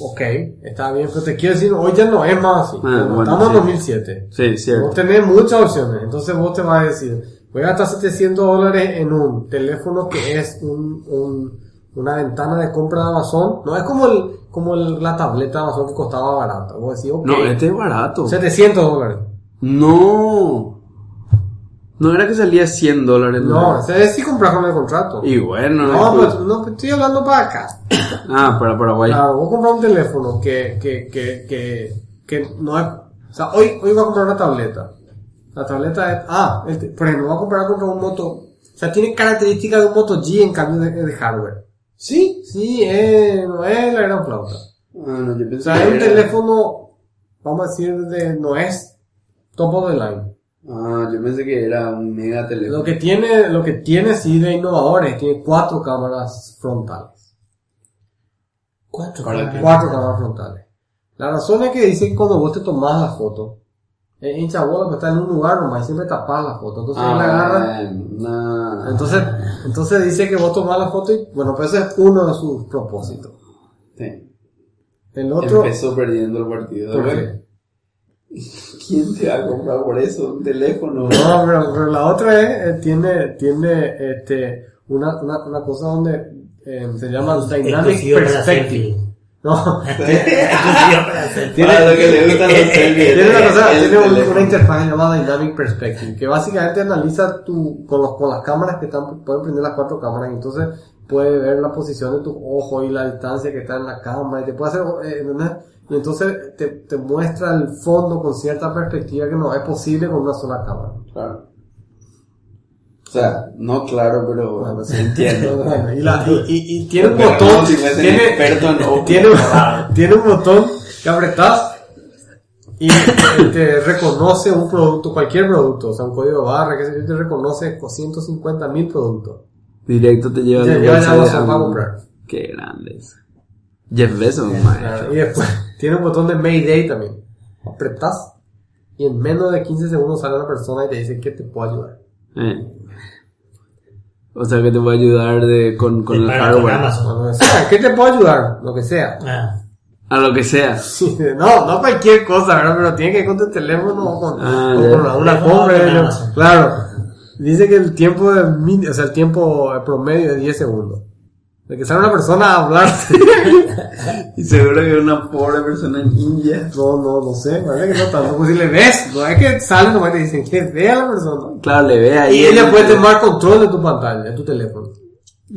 Ok, está bien, pero te quiero decir, hoy ya no es más así. Ah, bueno, Estamos en sí. 2007. Sí, cierto. Vos tenés muchas opciones, entonces vos te vas a decir, voy a gastar 700 dólares en un teléfono que es un, un- una ventana de compra de Amazon. No es como el, como el- la tableta de Amazon que costaba barata. Vos decís, ok, No, este es barato. 700 dólares. No. No era que salía 100 dólares. No, ese es si compras con el contrato. Y bueno, no, pues- pues, no, pues, estoy hablando para acá. Ah, para Paraguay. Claro, vos compras un teléfono que, que, que, que, que no es... O sea, hoy, hoy voy a comprar una tableta. La tableta es... Ah, este, por ejemplo, voy a comprar contra un Moto... O sea, tiene características de un Moto G en cambio de, de hardware. Sí, sí, eh, no es la gran flauta. Ah, no, yo O pensé sea, es un teléfono, vamos a decir, de, no es top of the line. Ah, yo pensé que era un mega teléfono. Lo que tiene, lo que tiene sí de innovadores, tiene cuatro cámaras frontales. Cuatro. Para cámaras. Cuatro cámaras frontales. La razón es que dice que cuando vos te tomás la foto, es hincha bola que está en un lugar nomás y siempre tapás la foto. Entonces él la agarra. Ah, no. Entonces, entonces dice que vos tomás la foto y, bueno, pues ese es uno de sus propósitos. Sí. El otro, Empezó perdiendo el partido. ¿por Bueno, qué? ¿Quién te va a comprar por eso? Un teléfono. No, pero, pero la otra es, eh, tiene, tiene, este, una, una, una cosa donde eh, se llama Dynamic Perspective. No. Tiene- Para lo que le gustan los selfies. Tiene una cosa, tiene un- una interfaz llamada Dynamic Perspective, que básicamente analiza tu, con, los, con las cámaras que están, pueden prender las cuatro cámaras, y entonces puede ver la posición de tu ojo y la distancia que está en la cámara, y te puede hacer, eh, ¿entendés? Y entonces te, te muestra el fondo con cierta perspectiva que no es posible con una sola cámara. Claro. O sea, no claro, pero Bueno, se entiende. y, la- y, y- y tiene un Pero botón, no, si fuese tiene, tiene, tiene un botón que apretás y te, reconoce un producto, cualquier producto, o sea, un código de barra, que yo, te reconoce 150 mil productos. Directo te lleva Te la bolsa ya bolsa para comprar. Qué grandes. Jeff Bezos, maestro. Y después tiene un botón de Mayday también. Apretás y en menos de 15 segundos sale una persona y te dice que te puedo ayudar. Eh. O sea que te voy a ayudar de, con, con el con hardware. Decía, ¿qué te puedo ayudar? Lo que sea. Ah. A lo que sea. Sí, no, no cualquier cosa, ¿verdad? Pero tiene que ir con tu teléfono o con, Ah, o ya. con una, una compra. Claro. Dice que el tiempo de o sea, el tiempo promedio es 10 segundos. De que sale una persona a hablar. Y seguro que una pobre persona en India. no, no, no sé, parece que no tanto. Pues si le ves, no es que sale nomás y te dicen que vea a la persona. Claro, le ve ahí. Y ella el- puede tomar control de tu pantalla, de tu teléfono.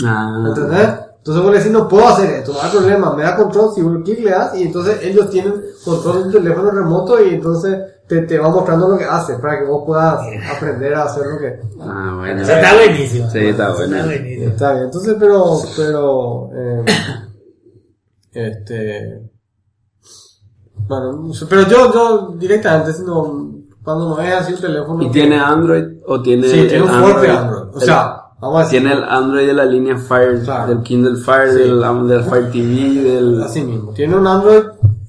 Ah. ¿Entendés? Entonces vos le decís, no puedo hacer esto, no hay problema, me da control, si un clic le das y entonces ellos tienen control de tu teléfono remoto y entonces te, te va mostrando lo que hace para que vos puedas aprender a hacer lo que... Ah, bueno. Eso está buenísimo. Sí, está bueno. buenísimo. Está bien, entonces pero, pero, eh, este, bueno, pero yo, yo directamente, sino, cuando no es así un teléfono... ¿Y tiene Android o tiene Sí, tiene un fuerte Android, o El- sea, vamos a decir... tiene el Android de la línea Fire, Claro. del Kindle Fire, Sí. del, del Fire TV, del... Así mismo. Tiene un Android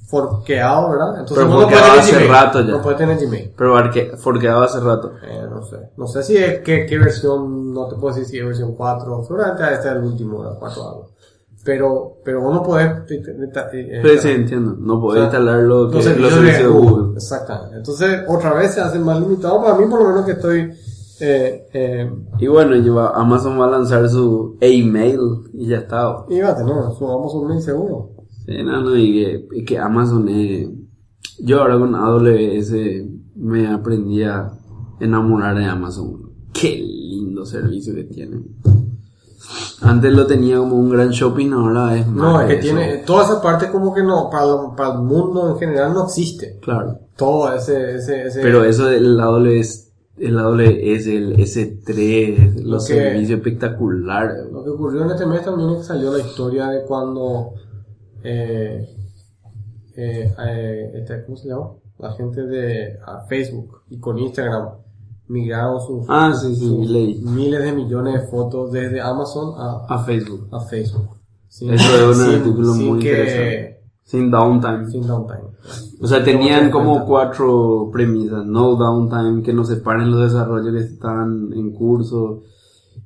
forqueado, ¿verdad? Entonces Pero no forqueado puedes hace tener Gmail. rato ya. No puedes tener Gmail. Pero forqueado hace rato. Eh, no sé. No sé si es qué, qué versión, no te puedo decir si es versión 4, seguramente este es el último, la 4 algo. Pero, pero vos no podés... Sí, sí, entiendo. No podés O sea, instalar lo que, los servicios de Google. Exactamente. Entonces, otra vez se hace más limitado para mí, por lo menos que estoy... Eh, eh, Y bueno, lleva- Amazon va a lanzar su email y ya está. y va a tener, subamos un mail seguro. Sí, no, no, y que, y que Amazon es... Yo ahora con AWS me aprendí a enamorar de Amazon. Qué lindo servicio que tienen. Antes lo tenía como un gran shopping, ahora es más No, es que eso. tiene... Toda esa parte como que no, para, para el mundo en general no existe. Claro. Todo ese... ese, ese Pero eso del AWS, el AWS, el S3, los que- servicios espectaculares. Lo que ocurrió en este mes también es que salió la historia de cuando... Eh, eh, eh, este, ¿Cómo se llama? La gente de a Facebook y con Instagram migraron sus... Ah, sí, sí, sus miles de millones de fotos desde Amazon a, A Facebook. a Facebook. Sin- Eso es un sin- artículo sin muy que- interesante. Sin downtime. Sin downtime. O sea, tenían como cuatro premisas. No downtime, que no separen los desarrollos que están en curso.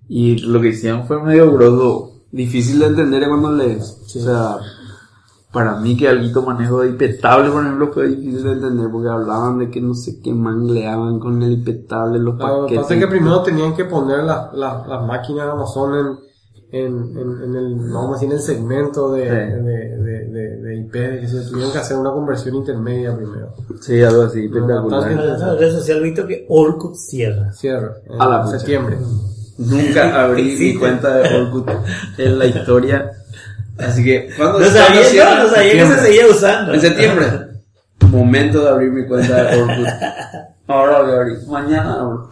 Y lo que hicieron fue medio grosso. Difícil de entender cuando lees. O sea, para mí que algo manejo de impetable, por ejemplo, fue difícil de entender porque hablaban de que no sé qué mangleaban con el impetable, los Claro, lo que paquetes. pasa es que primero tenían que poner las las máquinas de Amazon en, en, en, en el, vamos a decir, en el segmento de, Sí. de, de, de, de IP, de que se tuvieron que hacer una conversión intermedia primero. Sí, algo así, espectacular. De red social, visto que Orkut cierra. Cierre, en A la pucha. septiembre. Nunca abrí mi cuenta de Orkut en la historia. Así que, ¿cuándo No ¿cuándo sabía, cierra? no, no sabía que se seguía usando. En septiembre. Momento de abrir mi cuenta de Orkut. Ahora voy a abrir. Mañana abro.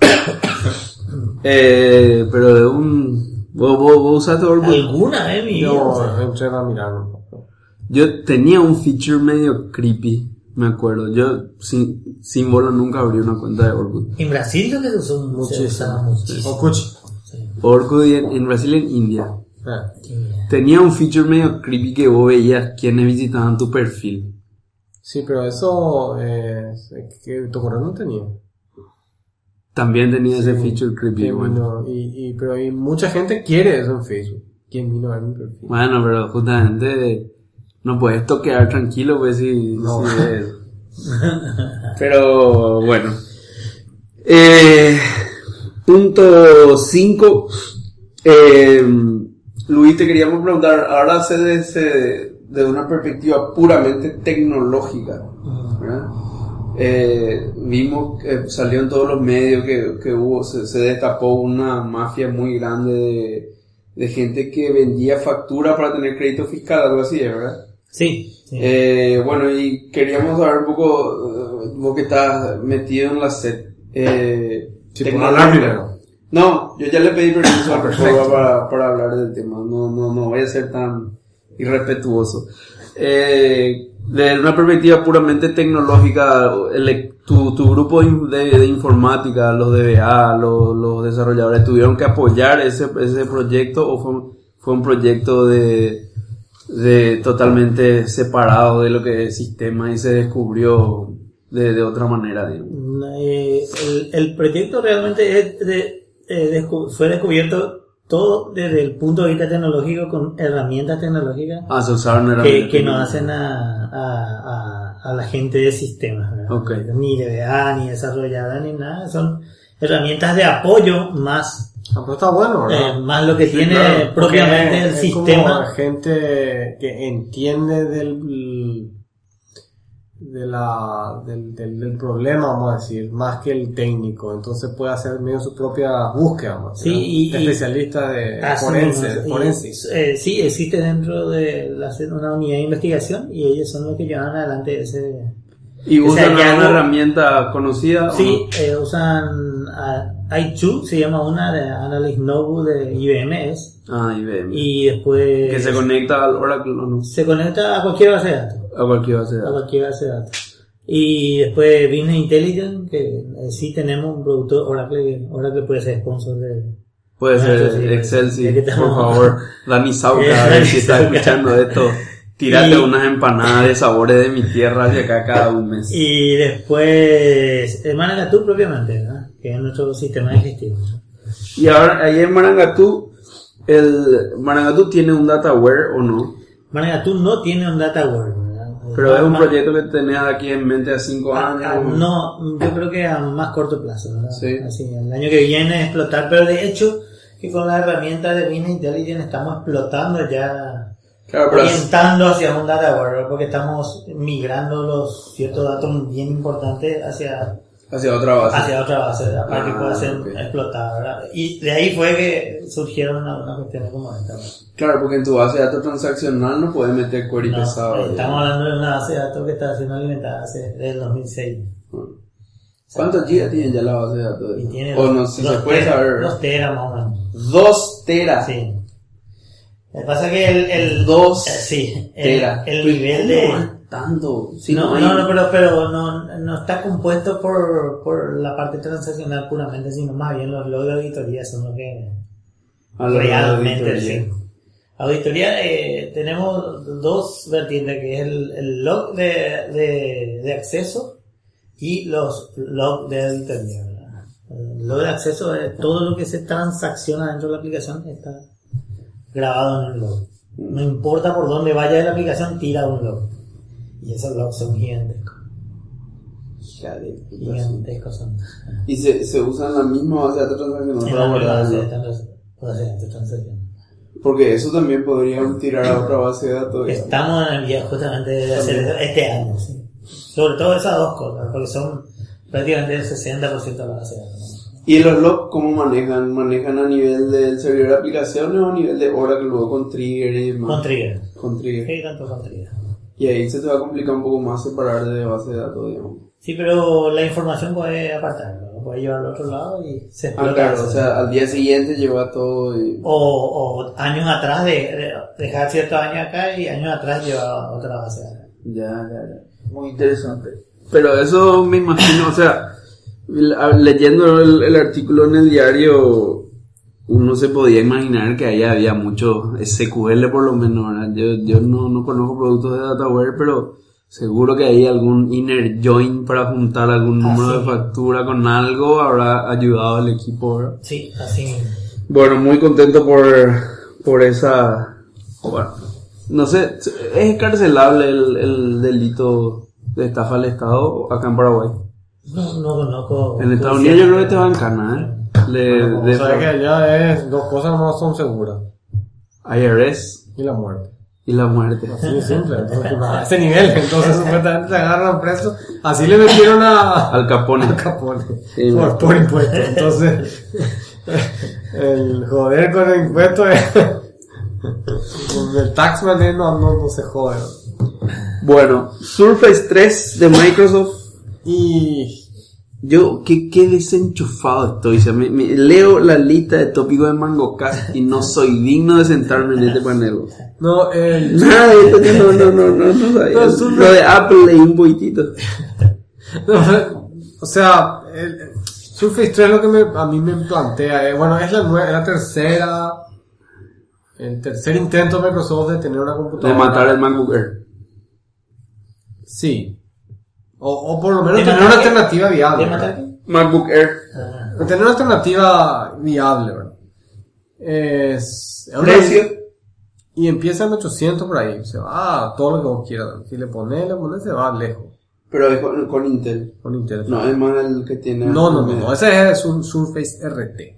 eh, pero de un... ¿Vos, vos, vos usaste Orkut? ¿Alguna vez mi vida? o sea, Yo entré a mirar un poco. Yo tenía un feature medio creepy, me acuerdo. Yo sin, sin bola nunca abrí una cuenta de Orkut. En Brasil lo que se usó se usaba muchísimo. Okuchi. Orkut y en, en Brasil y en India. Ah, Tenía un feature medio creepy que vos veías quienes visitaban tu perfil. Sí, pero eso eh, que tu correo no tenía. También tenía ese feature creepy, Que bueno. y, y, pero hay mucha gente quiere eso en Facebook. ¿Quién vino a ver mi perfil? Bueno, pero justamente no puedes toquear tranquilo, pues si, No. si es- Pero bueno. Eh, punto 5. Luis, te queríamos preguntar, ahora se desde de una perspectiva puramente tecnológica. ¿verdad? Eh, vimos que salió en todos los medios que, que hubo, se, se destapó una mafia muy grande de, de gente que vendía facturas para tener crédito fiscal, algo así, ¿verdad? Sí, sí. Eh, bueno, y queríamos saber un poco, eh, vos que estás metido en la set. Eh, Sí, por tecnológica. hablar primero. No, yo ya le pedí permiso a perfecto. Perfecto para, para hablar del tema. No, no, no voy a ser tan irrespetuoso. Eh, de una perspectiva puramente tecnológica, el- tu, tu grupo de, de informática, los DBA, los, los desarrolladores, ¿tuvieron que apoyar ese, ese proyecto o fue, fue un proyecto de, de totalmente separado de lo que es sistema y se descubrió de, de otra manera? Eh, el, el proyecto realmente eh, fue descubierto todo desde el punto de vista tecnológico con herramientas tecnológicas Ah, se usaron que, herramientas. que nos hacen a, a, a, a la gente de sistemas. ¿verdad? Ok. Ni DBA, ni desarrollada, ni nada. Son herramientas de apoyo más, Ah, está bueno, ¿verdad? eh, más lo que tiene claro, propiamente el es sistema. Como gente que entiende del de la, del, del, del problema, vamos a decir, más que el técnico. Entonces puede hacer medio su propia búsqueda, vamos a decir, Sí, y- especialista de forense, forensis. eh, sí, existe dentro de la, una unidad de investigación y ellos son los que llevan adelante ese... ¿Y O sea, usan ya alguna herramienta conocida? o Sí, eh, usan ah, i2, se llama una de Analyst Nobu de IBM es? Ah, IBM. y después que se conecta al Oracle o no? se conecta a cualquier base de datos. A cualquier base de a datos. cualquier base de datos. Y después Business Intelligence, que eh, sí tenemos un producto Oracle, Oracle puede ser sponsor de... Puede ser Excel, sí, por favor. Dani Sauca, Eh, a ver si está escuchando esto. Tírate Y- unas empanadas de sabores de mi tierra hacia acá cada un mes. Y después, el Manacatú propiamente, ¿verdad? que es nuestro sistema digestivo. Y ahora, ahí en Marangatú, el Marangatú tiene un dataware o no, Manacatú no tiene un data ware, ¿verdad? Pero es un proyecto que tenés aquí en mente a 5 a- años. a- no, yo creo que a más corto plazo, ¿verdad? Sí. Así, el año que viene explotar, pero de hecho, que con la herramienta de Business Intelligence estamos explotando ya, Claro, orientando hacia un data ware, porque estamos migrando los ciertos datos bien importantes hacia hacia otra base. hacia otra base, ¿verdad? para que Ah, pueda ser explotada, ¿verdad? Y de ahí fue que surgieron algunas cuestiones como esta. ¿verdad? Claro, porque en tu base de datos transaccional no puedes meter query No, pesado. estamos hablando de una base de datos que está siendo alimentada hace, desde el 2006. ¿Cuántos gigas tiene ya la base de datos? Y tiene o dos- no, si se puede teras, saber. Dos teras más o menos. Dos teras. Sí. Lo que pasa es que el, el Dos eh, sí, el, teras. el Pero nivel ¿cómo de tanto? Si no, hay- no, no, pero, pero no, no está compuesto por, por la parte transaccional puramente, sino más bien los logs de auditoría son lo que A la realmente auditoría. sí. Auditoría, eh, tenemos dos vertientes, que es el, el log de, de, de acceso y los log de auditoría. ¿verdad? El log de acceso es todo lo que se transacciona dentro de la aplicación está grabado en el log. No importa por dónde vaya la aplicación, tira un log. Y esos logs son gigantescos. De. Gigantescos son. Y se, se usa en la misma base de datos para transaccionales. Porque eso también podrían tirar a otra base de datos. Estamos en el día justamente de hacer este año, sí. Sobre todo esas dos cosas, porque son prácticamente el 60% de la base de datos. ¿no? ¿Y los logs cómo manejan? ¿Manejan a nivel del servidor de aplicaciones o a nivel de Oracle luego con trigger y demás? Con trigger. Con trigger. ¿Qué tanto con trigger? Y ahí se te va a complicar un poco más separar de base de datos, digamos. Sí, pero la información puede apartarlo, lo puede llevar al otro lado y se Ah, explota. claro, eso. o sea, al día siguiente lleva todo y... o, o años atrás, de, de- dejar ciertos años acá y años atrás llevar a otra base de datos. Ya, ya, ya. Muy interesante. Pero eso me imagino, o sea, leyendo el, el artículo en el diario, uno se podía imaginar que ahí había mucho SQL por lo menos, ¿verdad? Yo, yo no, no conozco productos de DataWare, pero seguro que hay algún inner join para juntar algún Ah, número de factura con algo, habrá ayudado al equipo, ¿verdad? Sí, así mismo. Bueno, muy contento por, por esa... Bueno, no sé, ¿es escarcelable el, el delito de estafa al Estado acá en Paraguay? No, no conozco. En Estados Unidos yo creo que te va en cana, ¿eh? Le, de- sabes que allá es dos cosas no son seguras. IRS Y la muerte. y la muerte. Así de simple. Entonces, a ese nivel, entonces supuestamente te agarran preso. Así le metieron a, Al Capone. a Capone. Sí, por, por impuestos. Entonces, el joder con el impuesto es. El taxman eh, no, no, no se jode. Bueno, Surface 3 de Microsoft. Y. Yo, qué, qué desenchufado estoy. O sea, me- me- leo la lista de tópicos de MangoCast y no soy digno de sentarme en este panel. No, el. Nada de esto, no, no, no, no, no sabía. No, Surface- Lo de Apple leí un poquitito. No, o sea, el, Surface 3 lo que me, a mí me plantea, eh, bueno, es la, nue- es la tercera, el tercer intento de Microsoft de tener una De computadora. matar el MacBook Air. Sí. O, o por lo menos ¿De tener una alternativa viable. MacBook Air. Ah, tener una alternativa viable, ¿verdad? Es, Precio. Y empieza en 800 por ahí. Se va a todo lo que vos quieras. Si le pones, le pones, se va lejos. Pero es con, con Intel. Con Intel. No, es más el que tiene. no, no, no, no, Ese es un Surface RT.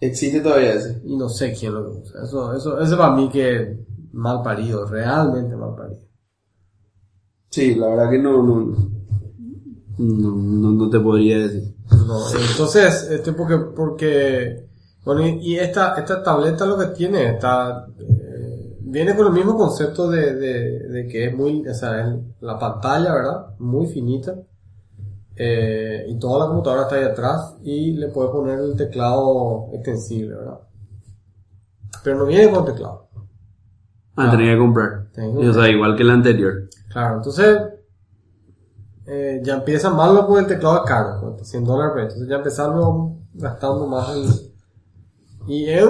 Existe todavía ese. Y no sé quién lo usa. Eso, eso, eso para mí que mal parido, realmente mal parido. Sí, la verdad que no, no, no, no, no te podría decir. No, entonces, este porque, porque, bueno, y, y esta, esta tableta lo que tiene, está, eh, viene con el mismo concepto de, de, de que es muy, o sea, es la pantalla, ¿verdad? Muy finita. Eh, y toda la computadora está ahí atrás y le puedes poner el teclado extensible, ¿verdad? Pero no viene con teclado. Ah, tenía que comprar. Tengo o sea, igual que el anterior. Claro, entonces eh, ya empieza malo porque el teclado caro, cuesta 100 dólares, entonces ya empezarlo gastando más el... Y es,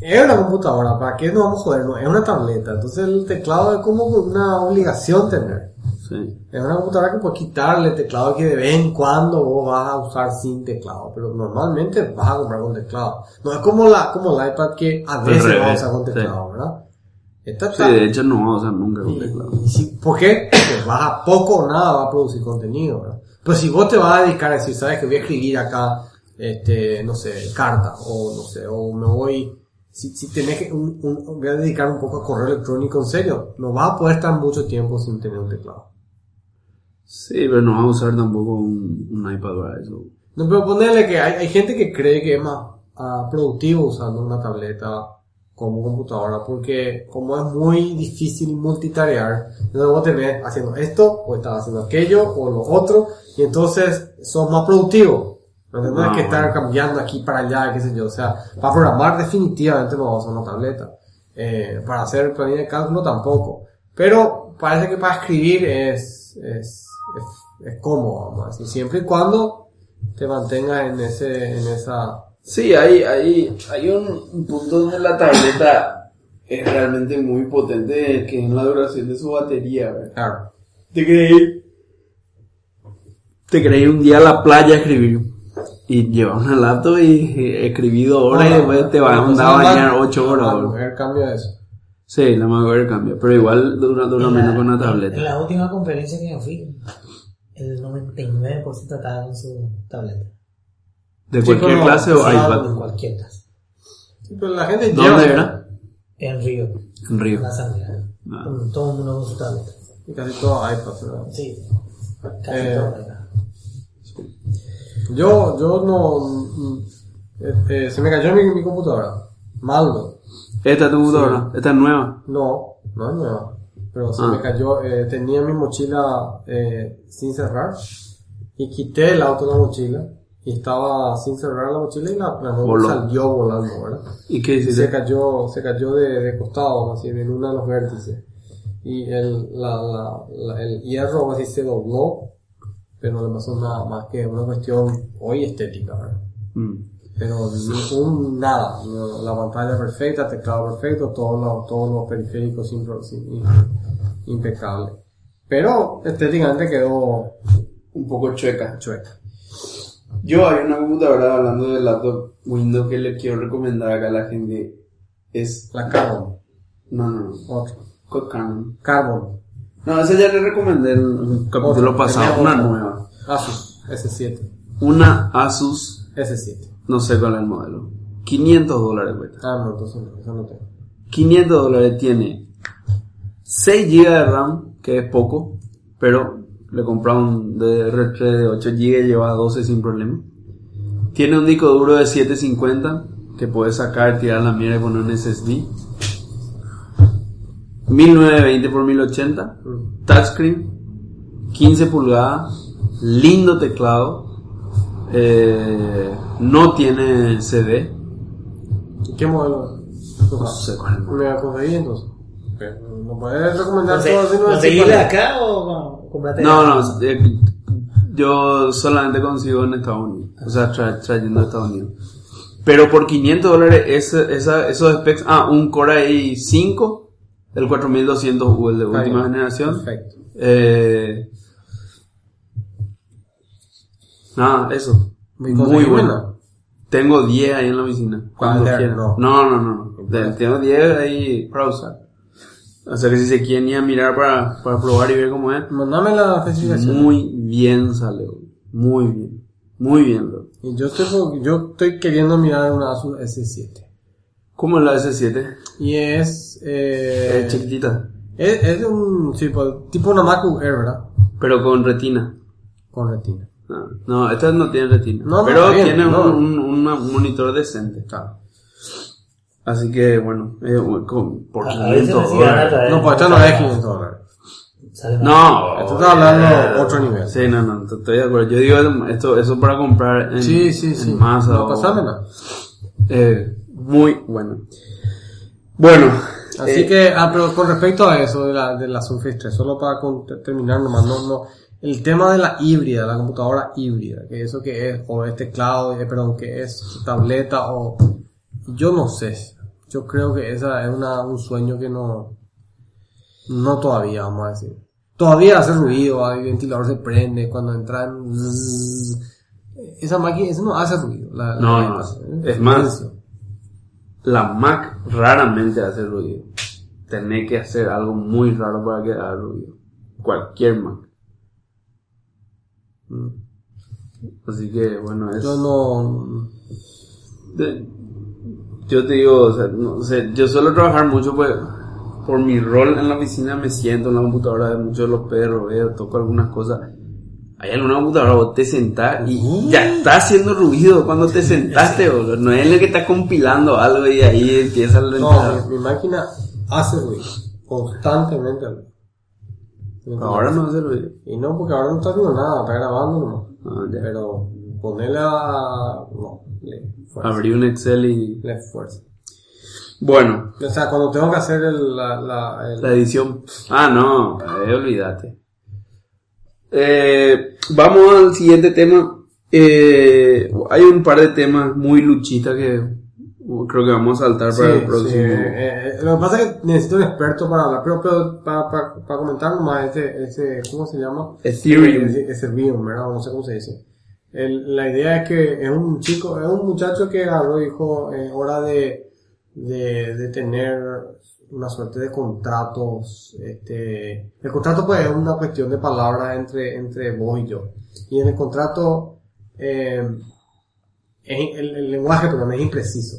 es una computadora, ¿para qué nos vamos a joder? No, es una tableta, entonces el teclado es como una obligación tener. Sí. Es una computadora que puedes quitarle el teclado que de vez en cuando vos vas a usar sin teclado, pero normalmente vas a comprar con teclado. No es como la como el iPad que a veces vas a usar con sí. teclado, ¿verdad? Esta Sí, de hecho no vamos a usar nunca con y- teclado. ¿Por qué? Vas a poco o nada va a producir contenido, ¿verdad? Pero si vos te vas a dedicar a decir, sabes que voy a escribir acá, este, no sé, carta, o no sé, o me voy, si, si tenés que, un, un- voy a dedicar un poco a correo electrónico, en serio, no vas a poder estar mucho tiempo sin tener un teclado. Sí, pero no vamos a usar tampoco un, un iPad para eso. No, pero ponerle que hay, hay gente que cree que es más ah, productivo usando una tableta como computadora, porque como es muy difícil multitarear, entonces vos te ves haciendo esto, o estás haciendo aquello, o lo otro, y entonces sos más productivo. No tenés Ah, que estar cambiando aquí para allá, qué sé yo. O sea, para programar definitivamente no vas a una tableta. Eh, para hacer planilla de cálculo tampoco. Pero parece que para escribir es, es, es, es cómodo, vamos a decir, siempre y cuando te mantengas en ese, en esa, Sí, hay, hay, hay un, un punto donde la tableta es realmente muy potente, que es en la duración de su batería. ¿verdad? claro. Te ir, te ir un día a la playa a escribir. Y llevas una laptop y escribí dos horas y después te vas a mandar a bañar ocho horas. A boludo. mujer cambio de eso. Sí, la MacBook cambia, pero igual dura, dura En la- menos con una En tableta. la última conferencia que yo fui, el 99% estaba en su tableta. ¿De Sí, cualquier como- clase o sí, En iPad? cualquier. Sí, pero la gente ¿Dónde lleva- era? En Río, En Río. en la asamblea. Ah. Con Todo el mundo con su tableta. Y casi todo iPad, ¿verdad? Sí. Casi Eh, todo era. Yo, yo no, mm, eh, eh, se me cayó mi, mi computadora. Maldo. ¿Esta es tu computadora? ¿Esta es nueva? No, no es nueva. Pero se Ah. me cayó, eh, tenía mi mochila eh, sin cerrar y quité el auto de la mochila y estaba sin cerrar la mochila y la, Voló. salió volando, ¿verdad? ¿Y qué hiciste? se cayó, se cayó de, de costado, así, en uno de los vértices. Y el, la, la, la- el hierro así se dobló, pero no le pasó nada más que una cuestión hoy estética, ¿verdad? Mm. Pero ningún nada, la pantalla perfecta, teclado perfecto, todos los, todos los periféricos sin, sin- in- impecable. Pero estéticamente quedó Un poco chueca. chueca. Yo hay una computadora hablando de laptop Windows que le quiero recomendar acá a la gente. Es... La Carbon, No, no, no. otra. Code Canon. Carbon, No, esa ya le recomendé en un capítulo Otra, pasado. Una nueva. Asus, S7, Una Asus, S7. no sé cuál es el modelo. 500 dólares cuesta. Ah, no, entonces no, eso no tengo. 500 dólares tiene 6 GB de RAM, que es poco, pero le compré un DDR3 de 8 GB lleva 12 sin problema. Tiene un disco duro de 750 que puedes sacar, tirar la mierda poner un SSD. 1920 x 1080, touchscreen, 15 pulgadas, lindo teclado, eh, no tiene CD, ¿Y qué modelo? no sé cuál la conseguí entonces. Pero No puedes recomendar Conse- todo así, no ¿Conseguirla decir de acá o compraste No, no, eh, yo solamente consigo en Estados Unidos, o sea, tra- trayendo de Estados Unidos. Pero por 500 dólares, ese- esa, esos specs, ah, un Core i5, el 4200U, el de Ahí, última generación. Perfecto. Eh, nada, eso. ¿Me Muy conseguí bueno. Tengo 10 ahí en la oficina. Cuando Vale, quieran. no. No, no, no. no. Tengo 10 ahí para usar. O sea que si se quieren ir a mirar para, para probar y ver cómo es, Mandame la especificación. muy bien sale. Muy bien. Muy bien, bro. Y yo estoy, yo estoy queriendo mirar una Asus S7. ¿Cómo es la S7? Y es, eh, es chiquitita, es, es de un tipo, tipo una MacBook Air, ¿verdad? pero con retina. Con retina. No, no esta no tiene retina. No, pero está bien, tiene un, un monitor decente. Claro. Así que, bueno, eh, con- por A- a veces 500 me sigan dólares. No, pues esta no es 500 dólares. No, Esto está hablando otro nivel. Sí, no, no, estoy de acuerdo. Yo digo esto, eso para comprar en, Sí, sí, en sí. masa. No, o- eh, muy bueno. Bueno, Así eh, que, ah, pero con respecto a eso de la, de la Surface 3, solo para con- terminar nomás, no, no, el tema de la híbrida, la computadora híbrida, que eso que es, o es teclado, eh, perdón, que es tableta o, yo no sé, Yo creo que esa es una, un sueño que no, no todavía, vamos a decir. Todavía hace ruido, el ventilador se prende cuando entran. Esa máquina, eso no hace ruido. La, la No, no, es más, La Mac raramente hace ruido. Tenés que hacer algo muy raro para que haga ruido. Cualquier Mac. Mm. Así que, bueno, es... Yo no. de- yo te digo, o sea, no sé, yo suelo trabajar mucho pues por mi rol en la oficina me siento en la computadora de muchos de los perros, veo, toco algunas cosas. Hay alguna computadora, vos te sentás y ya está haciendo ruido cuando te sentaste, boludo. No es el que está compilando algo y ahí empieza el No, mi, mi máquina hace ruido. Constantemente. Ahora no hace ruido. Y no, porque ahora no está haciendo nada, está grabando nomás. Ah. Pero ponerle a. No. Abrí un Excel y... Le fuerza. Bueno, O sea, cuando tengo que hacer el, la, la, el- La edición. Ah, no, eh, olvídate. Eh, vamos al siguiente tema. Eh, hay un par de temas muy luchistas que creo que vamos a saltar para Sí, el próximo. sí, eh, lo que pasa es que necesito un experto para hablar, pero, pero para, para, para comentar nomás ese, ese, ¿cómo se llama? Ethereum. Ese, ese Ethereum, ¿verdad? No sé cómo se dice. El- la idea es que es un chico, es un muchacho que y dijo, es hora de, de, de tener una suerte de contratos, este, el contrato pues es una cuestión de palabras entre, entre vos y yo. Y en el contrato, eh, es- el, el lenguaje perdón, es impreciso.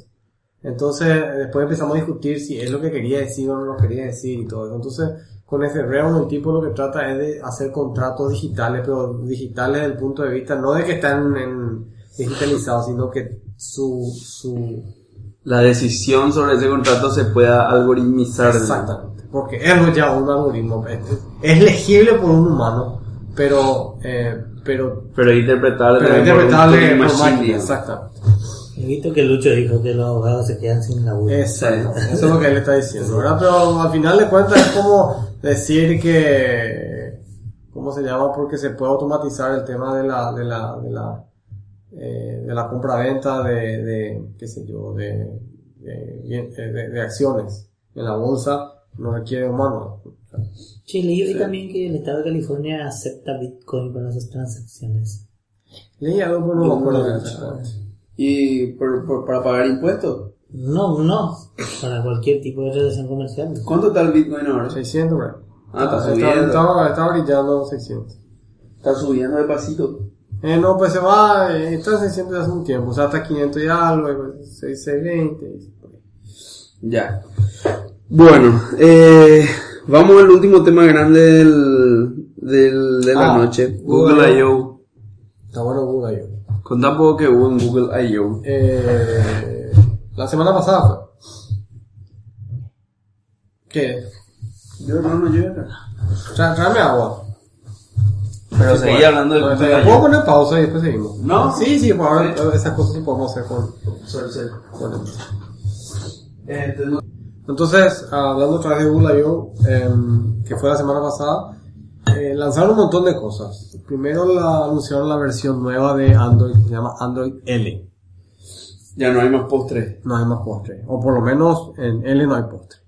Entonces, después empezamos a discutir si es lo que quería decir o no lo quería decir y todo eso. Entonces, con Ethereum el tipo lo que trata es de hacer contratos digitales, pero digitales desde el punto de vista, no de que están en digitalizados, sino que su, su, La decisión sobre ese contrato se pueda algoritmizar. exactamente, porque es ya un algoritmo, es, legible por un humano, pero, eh, pero, Pero interpretable, pero por un interpretable por machine, máquina, exactamente. He visto que Lucho dijo que los abogados se quedan sin laburo. Exacto, eso es lo que él está diciendo, ¿verdad? Pero al final de cuentas es como decir que, ¿cómo se llama? Porque se puede automatizar el tema de la, de la, de la, eh, de la compra-venta de, de, qué sé yo, de, de, bien- de- de acciones en la bolsa, no requiere humano. Che, leí hoy también que el estado de California acepta Bitcoin para sus transacciones. Leí algo, pero no me acuerdo. ¿Y por, por- para pagar impuestos? No, no, para cualquier tipo de relación comercial. ¿Cuánto está el Bitcoin ahora? 600, ¿verdad? Ah, está subiendo. Estaba, estaba brillando 600. Está subiendo de pasito. Eh, no, pues se va, eh, está en 600 hace un tiempo, o sea, hasta 500 y algo, y pues, 6, 620. Ya. Bueno, eh, vamos al último tema grande del, del- de la Ah, noche. Google Google I.O. Está bueno Google yo. Contá un poco que hubo en Google I.O. Eh, la semana pasada fue. ¿Qué? Yo no, no, yo Tra- tráeme agua. Pero seguí hablando de No, Google ¿Puedo poner pausa y después seguimos? No. Sí, sí, por ahora esas cosas sí podemos hacer con, con no- Entonces, hablando otra vez de Google I.O., em, que fue la semana pasada, eh, lanzaron un montón de cosas. Primero la, anunciaron la versión nueva de Android, que se llama Android L. Ya no hay más postres. No hay más postre. O por lo menos en L no hay postre.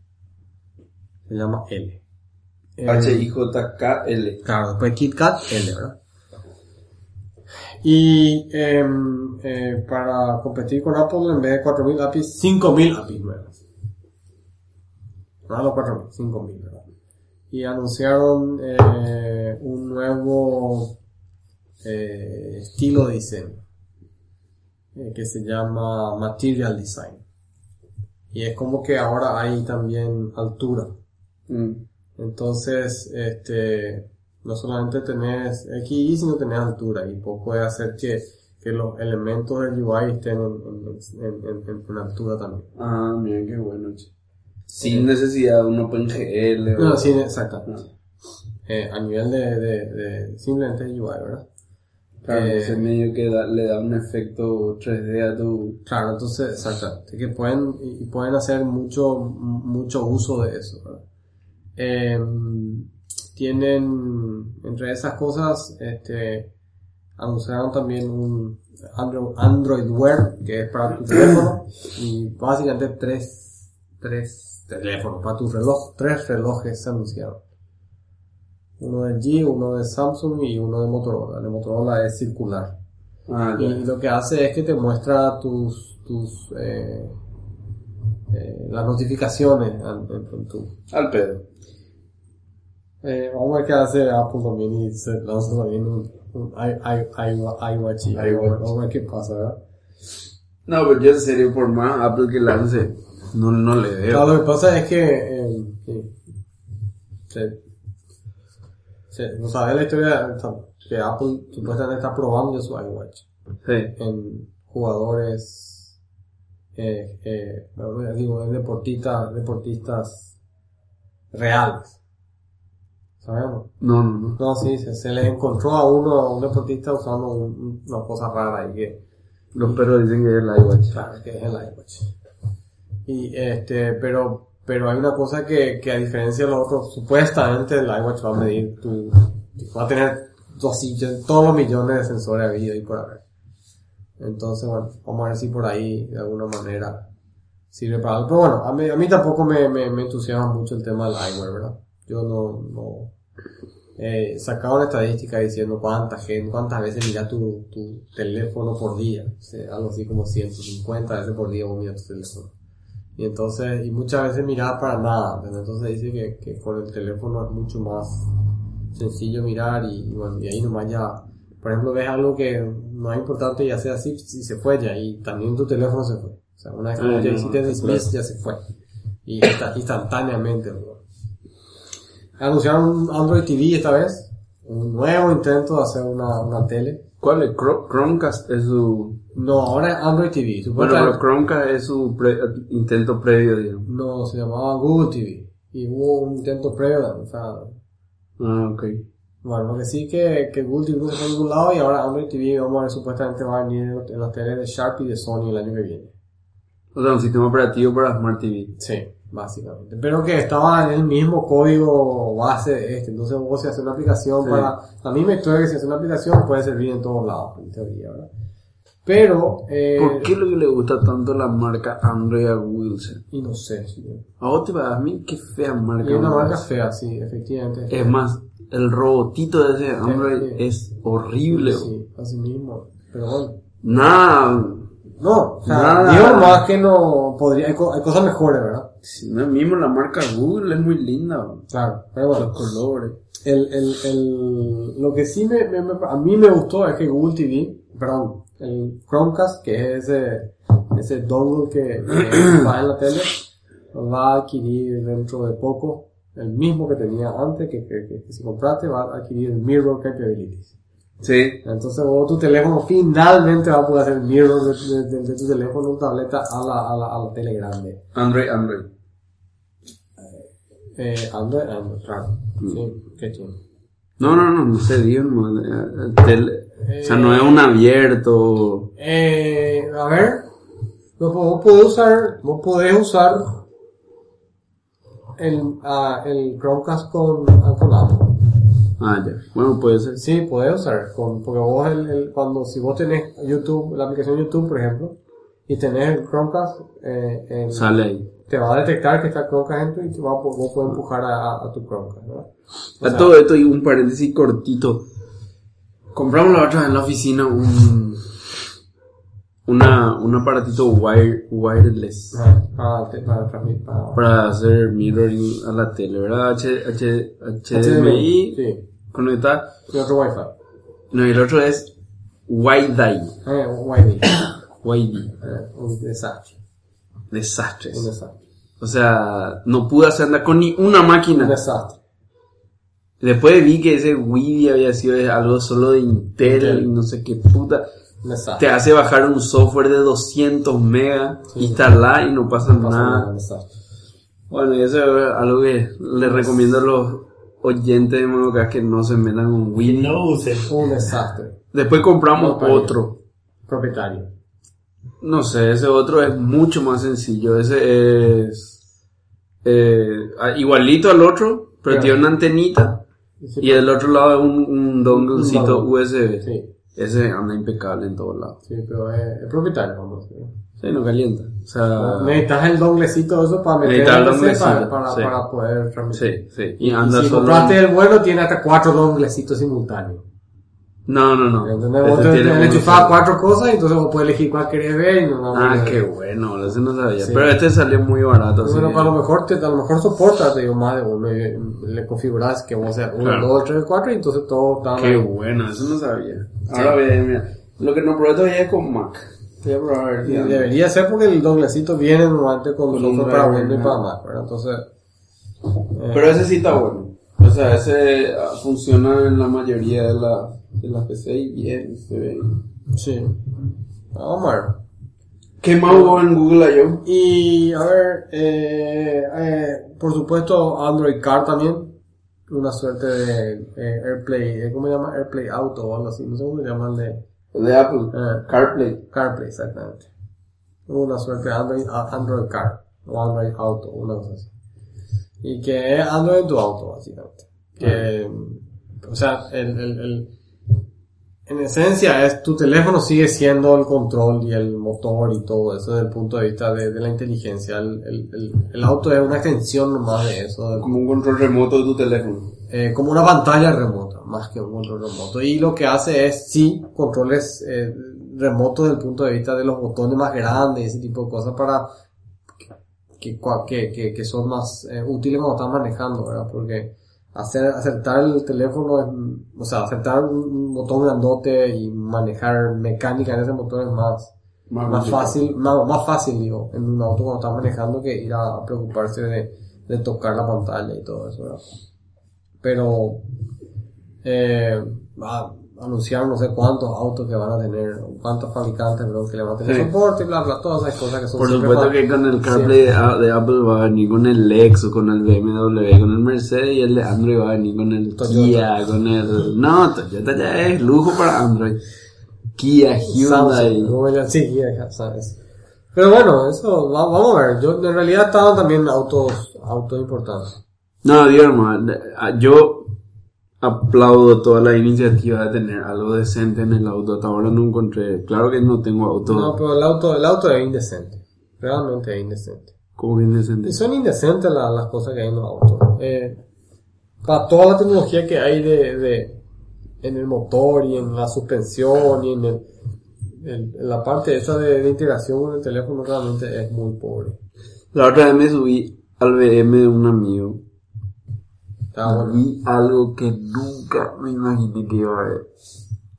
Se llama L. Eh, H-I-J-K-L. Claro, después KitKat L, ¿verdad? Y em, eh, para competir con Apple, en vez de 4.000 APIs, 5.000 APIs nuevas. No los 4.000, 5.000, ¿verdad? Y anunciaron eh, un nuevo eh, estilo de diseño eh, que se llama Material Design. Y es como que ahora hay también altura. Mm. Entonces, este, no solamente tenés XY, sino tenés altura y vos puedes hacer que, que los elementos del UI estén en, en, en, en- en altura también. Ah, mira qué bueno. che. Sin necesidad de un OpenGL. o- No, sí, exacto. No. Eh, a nivel de, de, de simplemente UI, ¿verdad? Claro, Eh, ese medio que da- le da un efecto 3D a tu... Claro, entonces, exacto. Que pueden, y y pueden hacer mucho, mucho uso de eso, ¿verdad? Eh, tienen, entre esas cosas, este, anunciaron también un Android, Android Wear, que es para tu teléfono, y básicamente tres tres teléfonos, para tu reloj, tres relojes se anunciaron. Uno de LG, uno de Samsung y uno de Motorola. El de Motorola es circular. Ah. Y lo que hace es que te muestra tus, tus eh, eh, las notificaciones en, en- en tu... Al pedo. Eh, vamos a ver qué hace Apple también y se lanza también un, un iWatch vamos a ver qué pasa, ¿verdad? No, pero yo en serio, por más Apple que lance, no, no le veo. Lo que pasa es que eh, se, se- no sabes la historia que Apple supuestamente está probando su iWatch Sí. en jugadores eh, eh, digo en deportistas deportistas reales sabemos No, no, no. no sí se, se le encontró a uno a un deportista usando un- una cosa rara ahí que Los perros dicen que es el iWatch. Claro, que es el iWatch. Y este, pero, pero hay una cosa que, que a diferencia de los otros, supuestamente el iWatch va a medir tu, va a tener dos- todos los millones de sensores habidos y por haber. Entonces, bueno, vamos a ver si por ahí de alguna manera sirve para algo. Pero bueno, a mí, a mí tampoco me, me, me entusiasma mucho el tema del eyewear, ¿verdad? Yo no, no, eh, sacaron estadísticas diciendo cuánta gente, cuántas veces miras tu, tu teléfono por día. O sea, algo así como 150 veces por día vos miras tu teléfono. Y entonces, y muchas veces mirás para nada. ¿entendés? Entonces dice que, que con el teléfono es mucho más sencillo mirar y, y bueno, y ahí nomás ya, por ejemplo, ves algo que no es importante y hace así y se fue ya y también tu teléfono se fue. O sea, una vez que ya hiciste dismiss ya se fue. Y insta- instantáneamente, bro. Anunciaron un Android TV esta vez. Un nuevo intento de hacer una, una tele. ¿Cuál es? Chromecast es su... No, ahora es Android TV. Bueno, Supuestamente pero Chromecast es su pre- intento previo, digamos. no se llamaba Google TV. Y hubo un intento previo, o sea, Ah, ok. bueno, lo que sí que, que Google TV no se fue a ningún lado y ahora Android TV, vamos a ver, supuestamente va a venir en, las teles de Sharp y de Sony el año que viene. O sea, un sistema operativo para Smart TV. Sí, básicamente. Pero que estaba en el mismo código base de este. Entonces vos si haces una aplicación Sí. para... A mí me historia que si haces una aplicación puede servir en todos lados, en teoría, ¿verdad? Pero... Eh, ¿Por qué lo que le gusta tanto la marca Android a Wilson? Y no sé. sí. A vos te va a mí qué fea marca. Es una marca fea, sí, efectivamente. Es más, el robotito de ese Android sí. es horrible. Sí, así mismo. Pero bueno. Nada. No, o sea, Nada. digo más que no podría... Hay, co- hay cosas mejores, ¿verdad? Si no es mismo la marca Google, es muy linda. Claro. Pero bueno. Los colores. El, el, el, lo que sí me, me- me- a mí me gustó es que Google TV, perdón, el Chromecast, que es ese, ese dongle que, que va en la tele, va a adquirir dentro de poco el mismo que tenía antes, que, que, que- si compraste va a adquirir el Mirror Capabilities. Sí. Entonces vos tu teléfono finalmente va a poder hacer mirror de, de- de- de tu teléfono, tableta a la, a la, a la tele grande. Android, Android. Eh, Android, Android, claro. Sí, qué chido. No, no, no, no sé, digo, no, eh, el tele- o sea, no es un abierto. Eh, a ver, vos, vos podés usar, vos podés usar el, ah, el Chromecast con, ah, con Apple. Ah, ya. Bueno, puede ser. Sí, podés usar, con, porque vos el, el- cuando, si vos tenés YouTube, la aplicación YouTube, por ejemplo, y tenés el Chromecast, eh, en- Sale ahí. Te va a detectar que está Chromecast dentro y te va a, vos puedes empujar a, a tu Chromecast, ¿verdad? O A sea, todo esto y un paréntesis cortito. Compramos la otra en la oficina un una, un aparatito wire, wireless ajá, para, te- para para, para hacer mirroring a la tele, ¿verdad? H, H, HDMI, sí, conectar. y otro Wi-Fi. No, y el otro es WiDi. Eh, Wi-Fi. WiDi. Eh, un desastre, un Desastres. desastre. O sea, no pude hacer nada con ni una Un máquina. desastre. Después vi que ese WiDi había sido algo solo de Intel Intel. y no sé qué puta. Un Te desastre. hace bajar un software de 200 megas, Sí. instalar y no pasa No pasa nada, nada. un desastre. Bueno, y eso es algo que le recomiendo a los oyentes de Monocast que no se metan con Y WiDi. no usen. Un desastre. Después compramos otro. Propietario. No sé, ese otro es mucho más sencillo. Ese es eh, ah, igualito al otro, pero Claro. tiene una antenita. Sí, Y del otro lado es un, un donglecito dongle. USB. Sí, Ese anda impecable en todos lados. sí, pero es, es propietario, vamos. Sí, no calienta. O sea, Necesitas el donglecito eso para meter el PC para, para, sí. para poder transmitir. sí, sí. Y Y si solo. compraste el bueno, tiene hasta cuatro donglecitos simultáneos. No, no, no. Te, tiene solo. cuatro cosas y entonces vos puedes elegir cuál querés ver y no Ah, qué no. bueno, ese no sabía. Sí. Pero este salió muy barato. Bueno, que- a lo mejor te, a lo mejor soporta, te digo, más de uno y le configuras que vos seas uno, Claro. dos, tres, cuatro y entonces todo está Qué bueno, eso no sabía. Ahora voy a mira. Lo que no probé todavía es con Mac. Voy a probar. Y debería ser porque el doblecito viene normalmente con Con para Windows y para Mac, ¿verdad? Entonces, eh, Pero ese sí está bueno. O sea, ese ah, funciona en la mayoría de, la, de las PC y bien, se ve. sí. Vamos a ver. ¿Qué más hubo en Google I.O.? Y a ver, eh, eh, por supuesto Android Car también, una suerte de eh, AirPlay, eh, ¿cómo se llama? AirPlay Auto o algo así, no sé cómo se llama el de El de Apple. Ah. CarPlay. CarPlay, exactamente. Una suerte de Android, Android Car o Android Auto, una cosa así. Y que es Android en tu auto, básicamente. Que, o sea, el, el, el- en esencia es tu teléfono sigue siendo el control y el motor y todo eso desde el punto de vista de, de la inteligencia. El, el, el, el auto es una extensión nomás de eso, Como un control remoto de tu teléfono. eh, como una pantalla remota, más que un control remoto. Y lo que hace es, sí, controles eh, remotos desde el punto de vista de los botones más grandes y ese tipo de cosas para que, que, que, que son más eh, útiles cuando estás manejando, ¿verdad? Porque hacer, acertar el teléfono, es, o sea, acertar un, botón grandote y manejar mecánica en ese motor es más, Más fácil, más, más fácil, digo, en un auto cuando estás manejando que ir a, preocuparse de, de tocar la pantalla y todo eso, ¿verdad? Pero, eh, ah, anunciaron no sé cuántos autos que van a tener, cuántos fabricantes, perdón, que le van a tener Sí. soporte y bla, bla, todas esas cosas que son Por supuesto que con el. CarPlay de, Apple va a venir con el Lexus, con el BMW, con el Mercedes y el de Android va a venir con el Toyota. Kia, con el... No, Toyota ya es lujo para Android. Kia, Hyundai. Samsung, sí, ya, sabes. Pero bueno, eso, va- vamos a ver. Yo, en realidad estaban también autos, autos importantes. No, hermano, yo aplaudo toda la iniciativa de tener algo decente en el auto. Hasta ahora no encontré, claro que no tengo auto No, pero el auto, el auto es indecente. Realmente es indecente. como bien decente. Y son indecentes la- las cosas que hay en los autos. Eh, para toda la tecnología que hay de, de, en el motor y en la suspensión y en, el, la parte esa de, de integración con el teléfono realmente es muy pobre. La otra vez me subí al BM de un amigo Bueno. Vi algo que nunca me imaginé que iba a ver.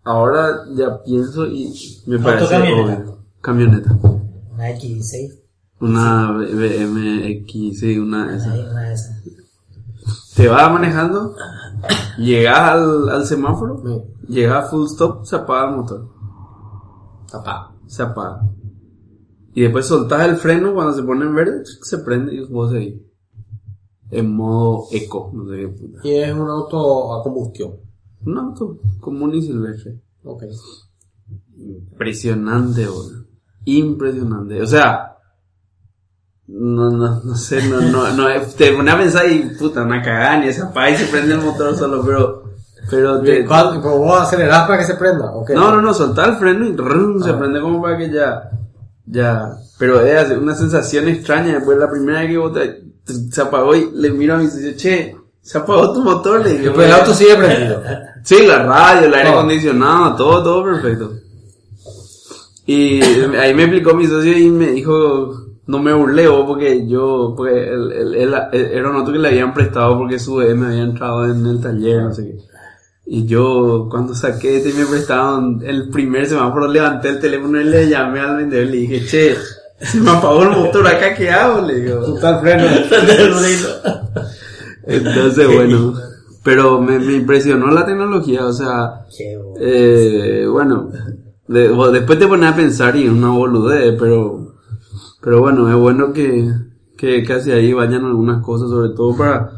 Ahora ya pienso y me parece camioneta? obvio. Camioneta. Una X6. Una BMX, sí, una de esas. Una de esas. Te vas manejando, llegas al, al semáforo, Sí. llegas a full stop, se apaga el motor. Apá. Se apaga. Y después soltás el freno cuando se pone en verde, se prende y vos seguís. En modo eco, no sé qué puta. Y es un auto a combustión. Un auto común y silvestre. Ok. Impresionante, boludo. Impresionante. O sea, no, no, no sé, no, no, no, te pone a pensar y puta, una cagada, ni esa apaga y se prende el motor solo, pero, pero te, ¿Cuál- pero vos acelerás para que se prenda? Ok. no, no, no, soltar el freno y rum, se Ah. prende como para que ya, ya, pero es una sensación extraña, después la primera vez que vos te- se apagó y le miro a mi socio, che, se apagó tu motor, le dije, Pero el auto sigue prendido. Sí, la radio, el aire acondicionado, todo, todo perfecto. Y ahí me explicó mi socio y me dijo, no me burlé vos, porque yo, porque el, el, el, el aeronato que le habían prestado porque su me había entrado en el taller, no sé qué. Y yo, cuando saqué este y me prestaron el primer semáforo, levanté el teléfono y le llamé al vendedor y le dije, che, se me apagó el motor acá, ¿qué hago? Le digo. Total freno. Entonces, bueno, pero me, me impresionó la tecnología, o sea, eh, bueno, de- después te pones a pensar y es una boludez, pero, pero bueno, es bueno que, que, que hacia ahí vayan algunas cosas, sobre todo para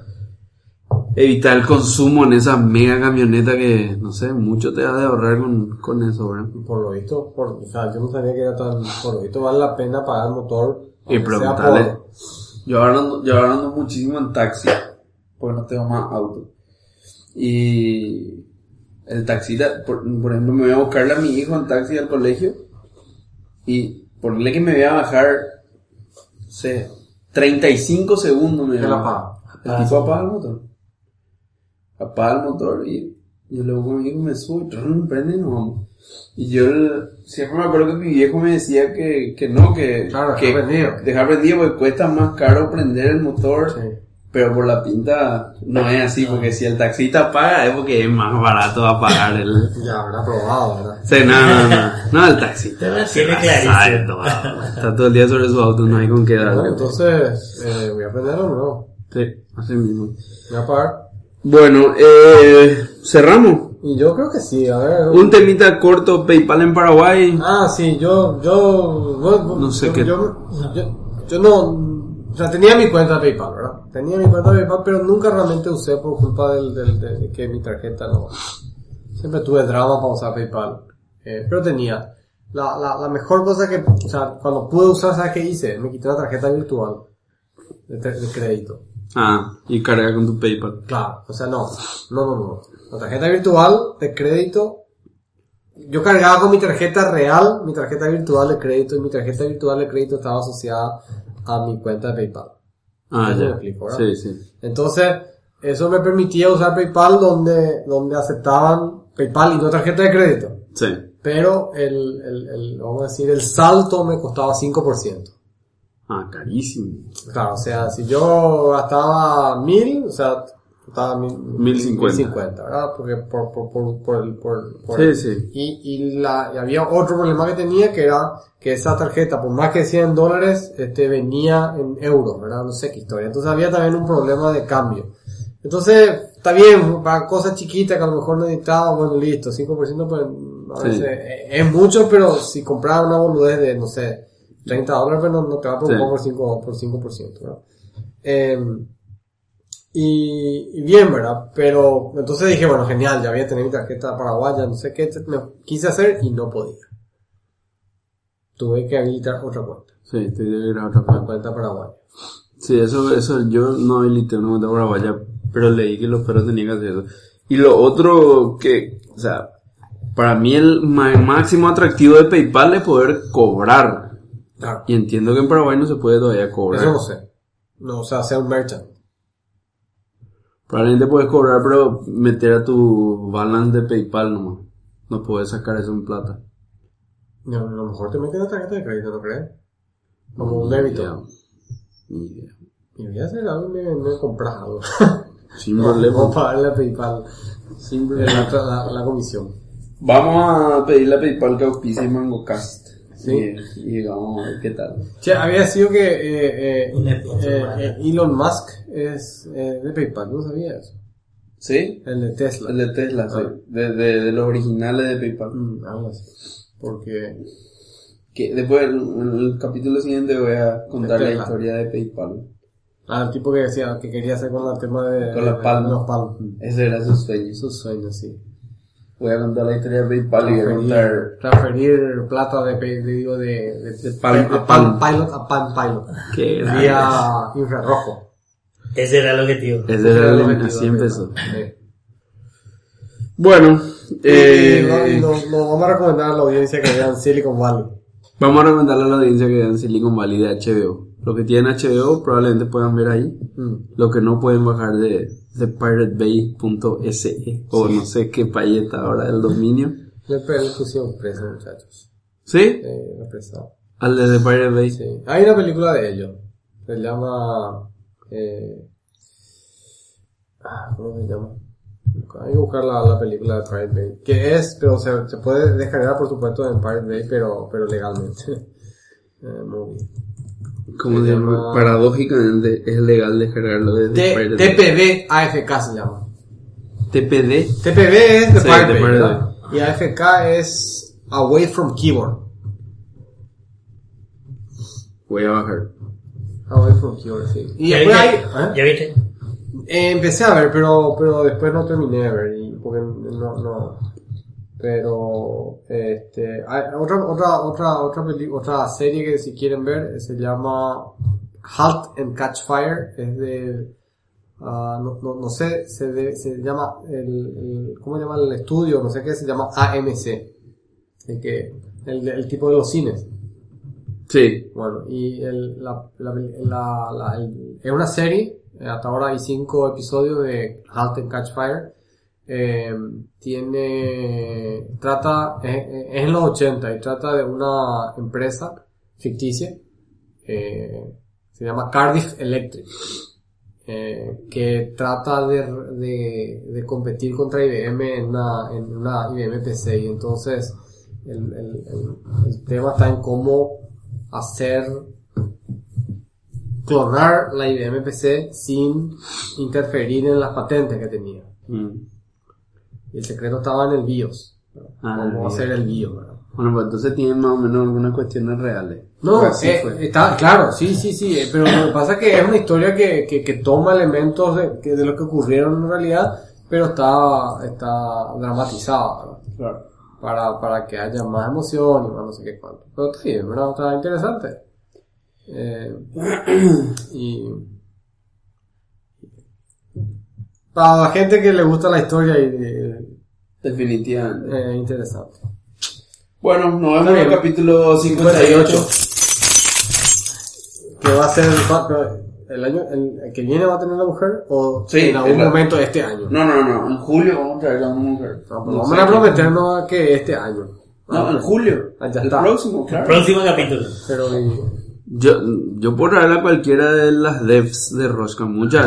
evitar el consumo en esa mega camioneta que, no sé, mucho te va de ahorrar con, con eso, ¿verdad? Por lo visto, por, o sea, yo no sabía que era tan, por lo visto vale la pena pagar el motor. Y preguntarle. por- Yo ahora ando, yo ahora ando muchísimo en taxi, porque no tengo más auto. Y el taxista, por, por ejemplo, me voy a buscarle a mi hijo en taxi al colegio y Ponle que me voy a bajar, no sé, 35 segundos me voy. El tipo apaga el motor. Apaga el motor y yo luego conmigo me subo y prende y nos vamos. Y yo siempre me acuerdo que mi viejo me decía que, que no, que, Claro, que dejar prendido. dejar prendido porque cuesta más caro prender el motor. Sí. Pero por la pinta no es así, porque si el taxista paga es porque es más barato apagar el... Ya habrá probado, ¿verdad? Sí, no, no, no, no, el taxista. Tiene la clarísimo. Está todo el día sobre su auto, no hay con qué Bueno, darle. entonces, eh, voy a aprenderlo nuevo. Sí, así mismo. Voy a apagar. Bueno, eh, cerramos. Y yo creo que sí, a ver. Un temita corto, PayPal en Paraguay. Ah, sí, yo, yo, bueno, No sé yo, qué- Yo, yo, yo no, o sea, tenía mi cuenta de PayPal, ¿verdad? Tenía mi cuenta de PayPal, pero nunca realmente usé por culpa del, del, de, de que mi tarjeta no, siempre tuve drama para usar PayPal, eh, pero tenía. La, la, la mejor cosa que, o sea, cuando pude usar, ¿sabes qué hice? Me quité una tarjeta virtual de, de crédito. Ah, y carga con tu PayPal. Claro, o sea, no, no, no, no. La tarjeta virtual de crédito, yo cargaba con mi tarjeta real, mi tarjeta virtual de crédito, y mi tarjeta virtual de crédito estaba asociada a mi cuenta de PayPal. Ah, me ya. explico, ¿verdad? Sí, sí. Entonces, eso me permitía usar PayPal donde, donde aceptaban PayPal y no tarjeta de crédito. Sí. Pero el, el, el, vamos a decir, el salto me costaba 5%. Ah, carísimo. Claro, o sea, si yo gastaba mil, o sea, gastaba mil, Mil cincuenta. cincuenta, ¿verdad? Porque por, por, por, por el, por, por Sí, el- sí. Y, y, la, y había otro problema que tenía que era que esa tarjeta, por más que 100 dólares, este, venía en euros, ¿verdad? No sé qué historia. Entonces había también un problema de cambio. Entonces, está bien, para cosas chiquitas que a lo mejor necesitaba, bueno, listo, 5% pues, a veces es mucho, pero si compraba una boludez de, no sé, 30 dólares, pues no, no te va a preocupar por 5%, por 5%, ¿verdad? Eh, y, y bien, ¿verdad? Pero entonces dije, bueno, genial, ya voy a tener mi tarjeta paraguaya, no sé qué, me quise hacer y no podía. Tuve que habilitar otra cuenta, Sí, ir a otra una parte. cuenta paraguaya. Sí, eso, eso, yo no habilité una cuenta paraguaya, pero leí que los perros tenían que hacer eso. Y lo otro que, o sea, para mí el máximo atractivo de PayPal es poder cobrar. Claro. Y entiendo que en Paraguay no se puede todavía cobrar. Eso no sé. No, o sea, sea un merchant. Probablemente puedes cobrar, pero meter a tu balance de PayPal nomás. No puedes sacar eso en plata. No, a lo mejor te meten la tarjeta de crédito, ¿no crees? Como un débito. Ni idea. Y voy a hacer algo y me, me compras algo. Sin Vamos a problema. pagarle a PayPal Sin problema. la, la, la comisión. Vamos a pedirle a PayPal que auspicie MangoCast. Sí. Y, y vamos a ver qué tal. Che, había sido que eh, eh, eh, eh, Elon Musk es eh, de PayPal, ¿no sabías? ¿Sí? El de Tesla. El de Tesla, sí. Ah. De, de, de los originales de PayPal. Mm, algo así. Porque Que después, en el, el capítulo siguiente, voy a contar la historia de PayPal. Ah, el tipo que decía que quería hacer con el tema de, Con de- palmas. de los palmas. Ese era su sueño. Sus sueños, sí. Voy a contar la historia de PayPal y voy a contar. Transferir, plata de, digo, de, de, de Palm a Palm Palm. Pilot a Palm Pilot. Qué. Vía infrarrojo. Ese era el objetivo. Ese era el- objetivo así empezó. Bueno, Eh, nos vamos a recomendar a la audiencia que vean Silicon Valley. vamos a recomendarle a la audiencia que vean Silicon Valley de HBO. Los que tienen HBO probablemente puedan ver ahí. Mm. Lo que no pueden bajar de, de piratebay.se o no sé qué país está ahora el dominio. Le, pusieron preso, muchachos. ¿Sí? Eh, represado. Al de The Pirate Bay. Sí. Hay una película de ellos. Se llama. Eh, ah, ¿Cómo se llama? Hay que buscar la, la película de Pirate Bay. Que es, pero se, se puede descargar por supuesto en Pirate Bay, pero, pero legalmente. eh, muy bien. Como Se llama? Paradójicamente es legal descargarlo desde T-. TPB AFK se llama. TPD. TPB es de Sí, Pirate de Bay. Y AFK es Away from Keyboard. Voy a bajar. Away from Keyboard, sí. Y ¿Ya después hay... viste? ¿eh? ¿Ya viste? Eh, empecé a ver, pero, pero después no terminé de ver, y porque no, no, pero, este, hay otra, otra, otra, otra otra serie que si quieren ver, eh, se llama Halt and Catch Fire, es de, ah, no, no, no sé, se, de- se llama, el, el- ¿cómo se llama el estudio? No sé qué, se llama AMC, el que, el, el tipo de los cines. Sí. Bueno, y el, la, la, la- la- el- es una serie, eh, hasta ahora hay cinco episodios de Halt and Catch Fire. Eh, tiene, trata, es, en los 80 y trata de una empresa ficticia, eh, se llama Cardiff Electric, eh, que trata de, de, competir contra IBM en una, en una IBM PC y entonces el, el- el- el tema está en cómo hacer clonar la IBM PC sin interferir en las patentes que tenía. Mm. Y el secreto estaba en el BIOS. Ah, el Cómo BIOS. hacer el BIOS. ¿verdad? Bueno, pues entonces tiene más o menos algunas cuestiones reales. No, Pues eh, fue. está claro, sí, sí, sí, eh, pero lo que pasa es que es una historia que, que, que toma elementos de, que de lo que ocurrieron en realidad, pero está, está dramatizada, ¿verdad? Para, para que haya más emoción y más no sé qué cuánto. Pero está bien, ¿verdad? Está interesante. Eh, y para la gente que le gusta la historia y Definitivamente. eh, interesante. Bueno, nos vemos en el capítulo 58. que va a ser el año el, el que viene va a tener la mujer o Sí, en algún es la- momento de este año. No, no, no. En julio vamos a traer a una mujer. No, pues No vamos a prometernos que este año. No, en julio. Ah, ya el está. próximo, claro. Próximo capítulo. Pero y- Yo, yo puedo traer a cualquiera de las devs de Rosca, muchas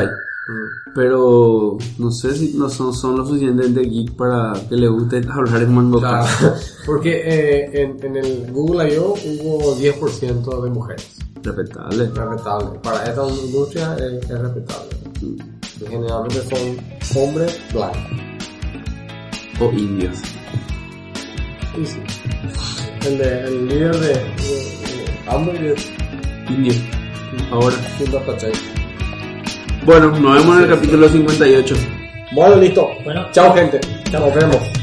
Pero no sé si no son, son lo suficientemente geek para que le guste hablar en Mango claro, porque eh, en, en el Google I.O. hubo 10% de mujeres. Respetable. Es respetable. Para esta industria es, es respetable. Y generalmente son hombres blancos. O indios. Y sí. El, de, el líder de, de, de Amber es Indios. Ahora. Hilda Pachey. Bueno, nos vemos en el capítulo 58. Bueno, listo. Bueno. Chao, gente. Nos vemos.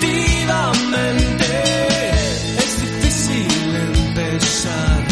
Definitivamente es difícil empezar.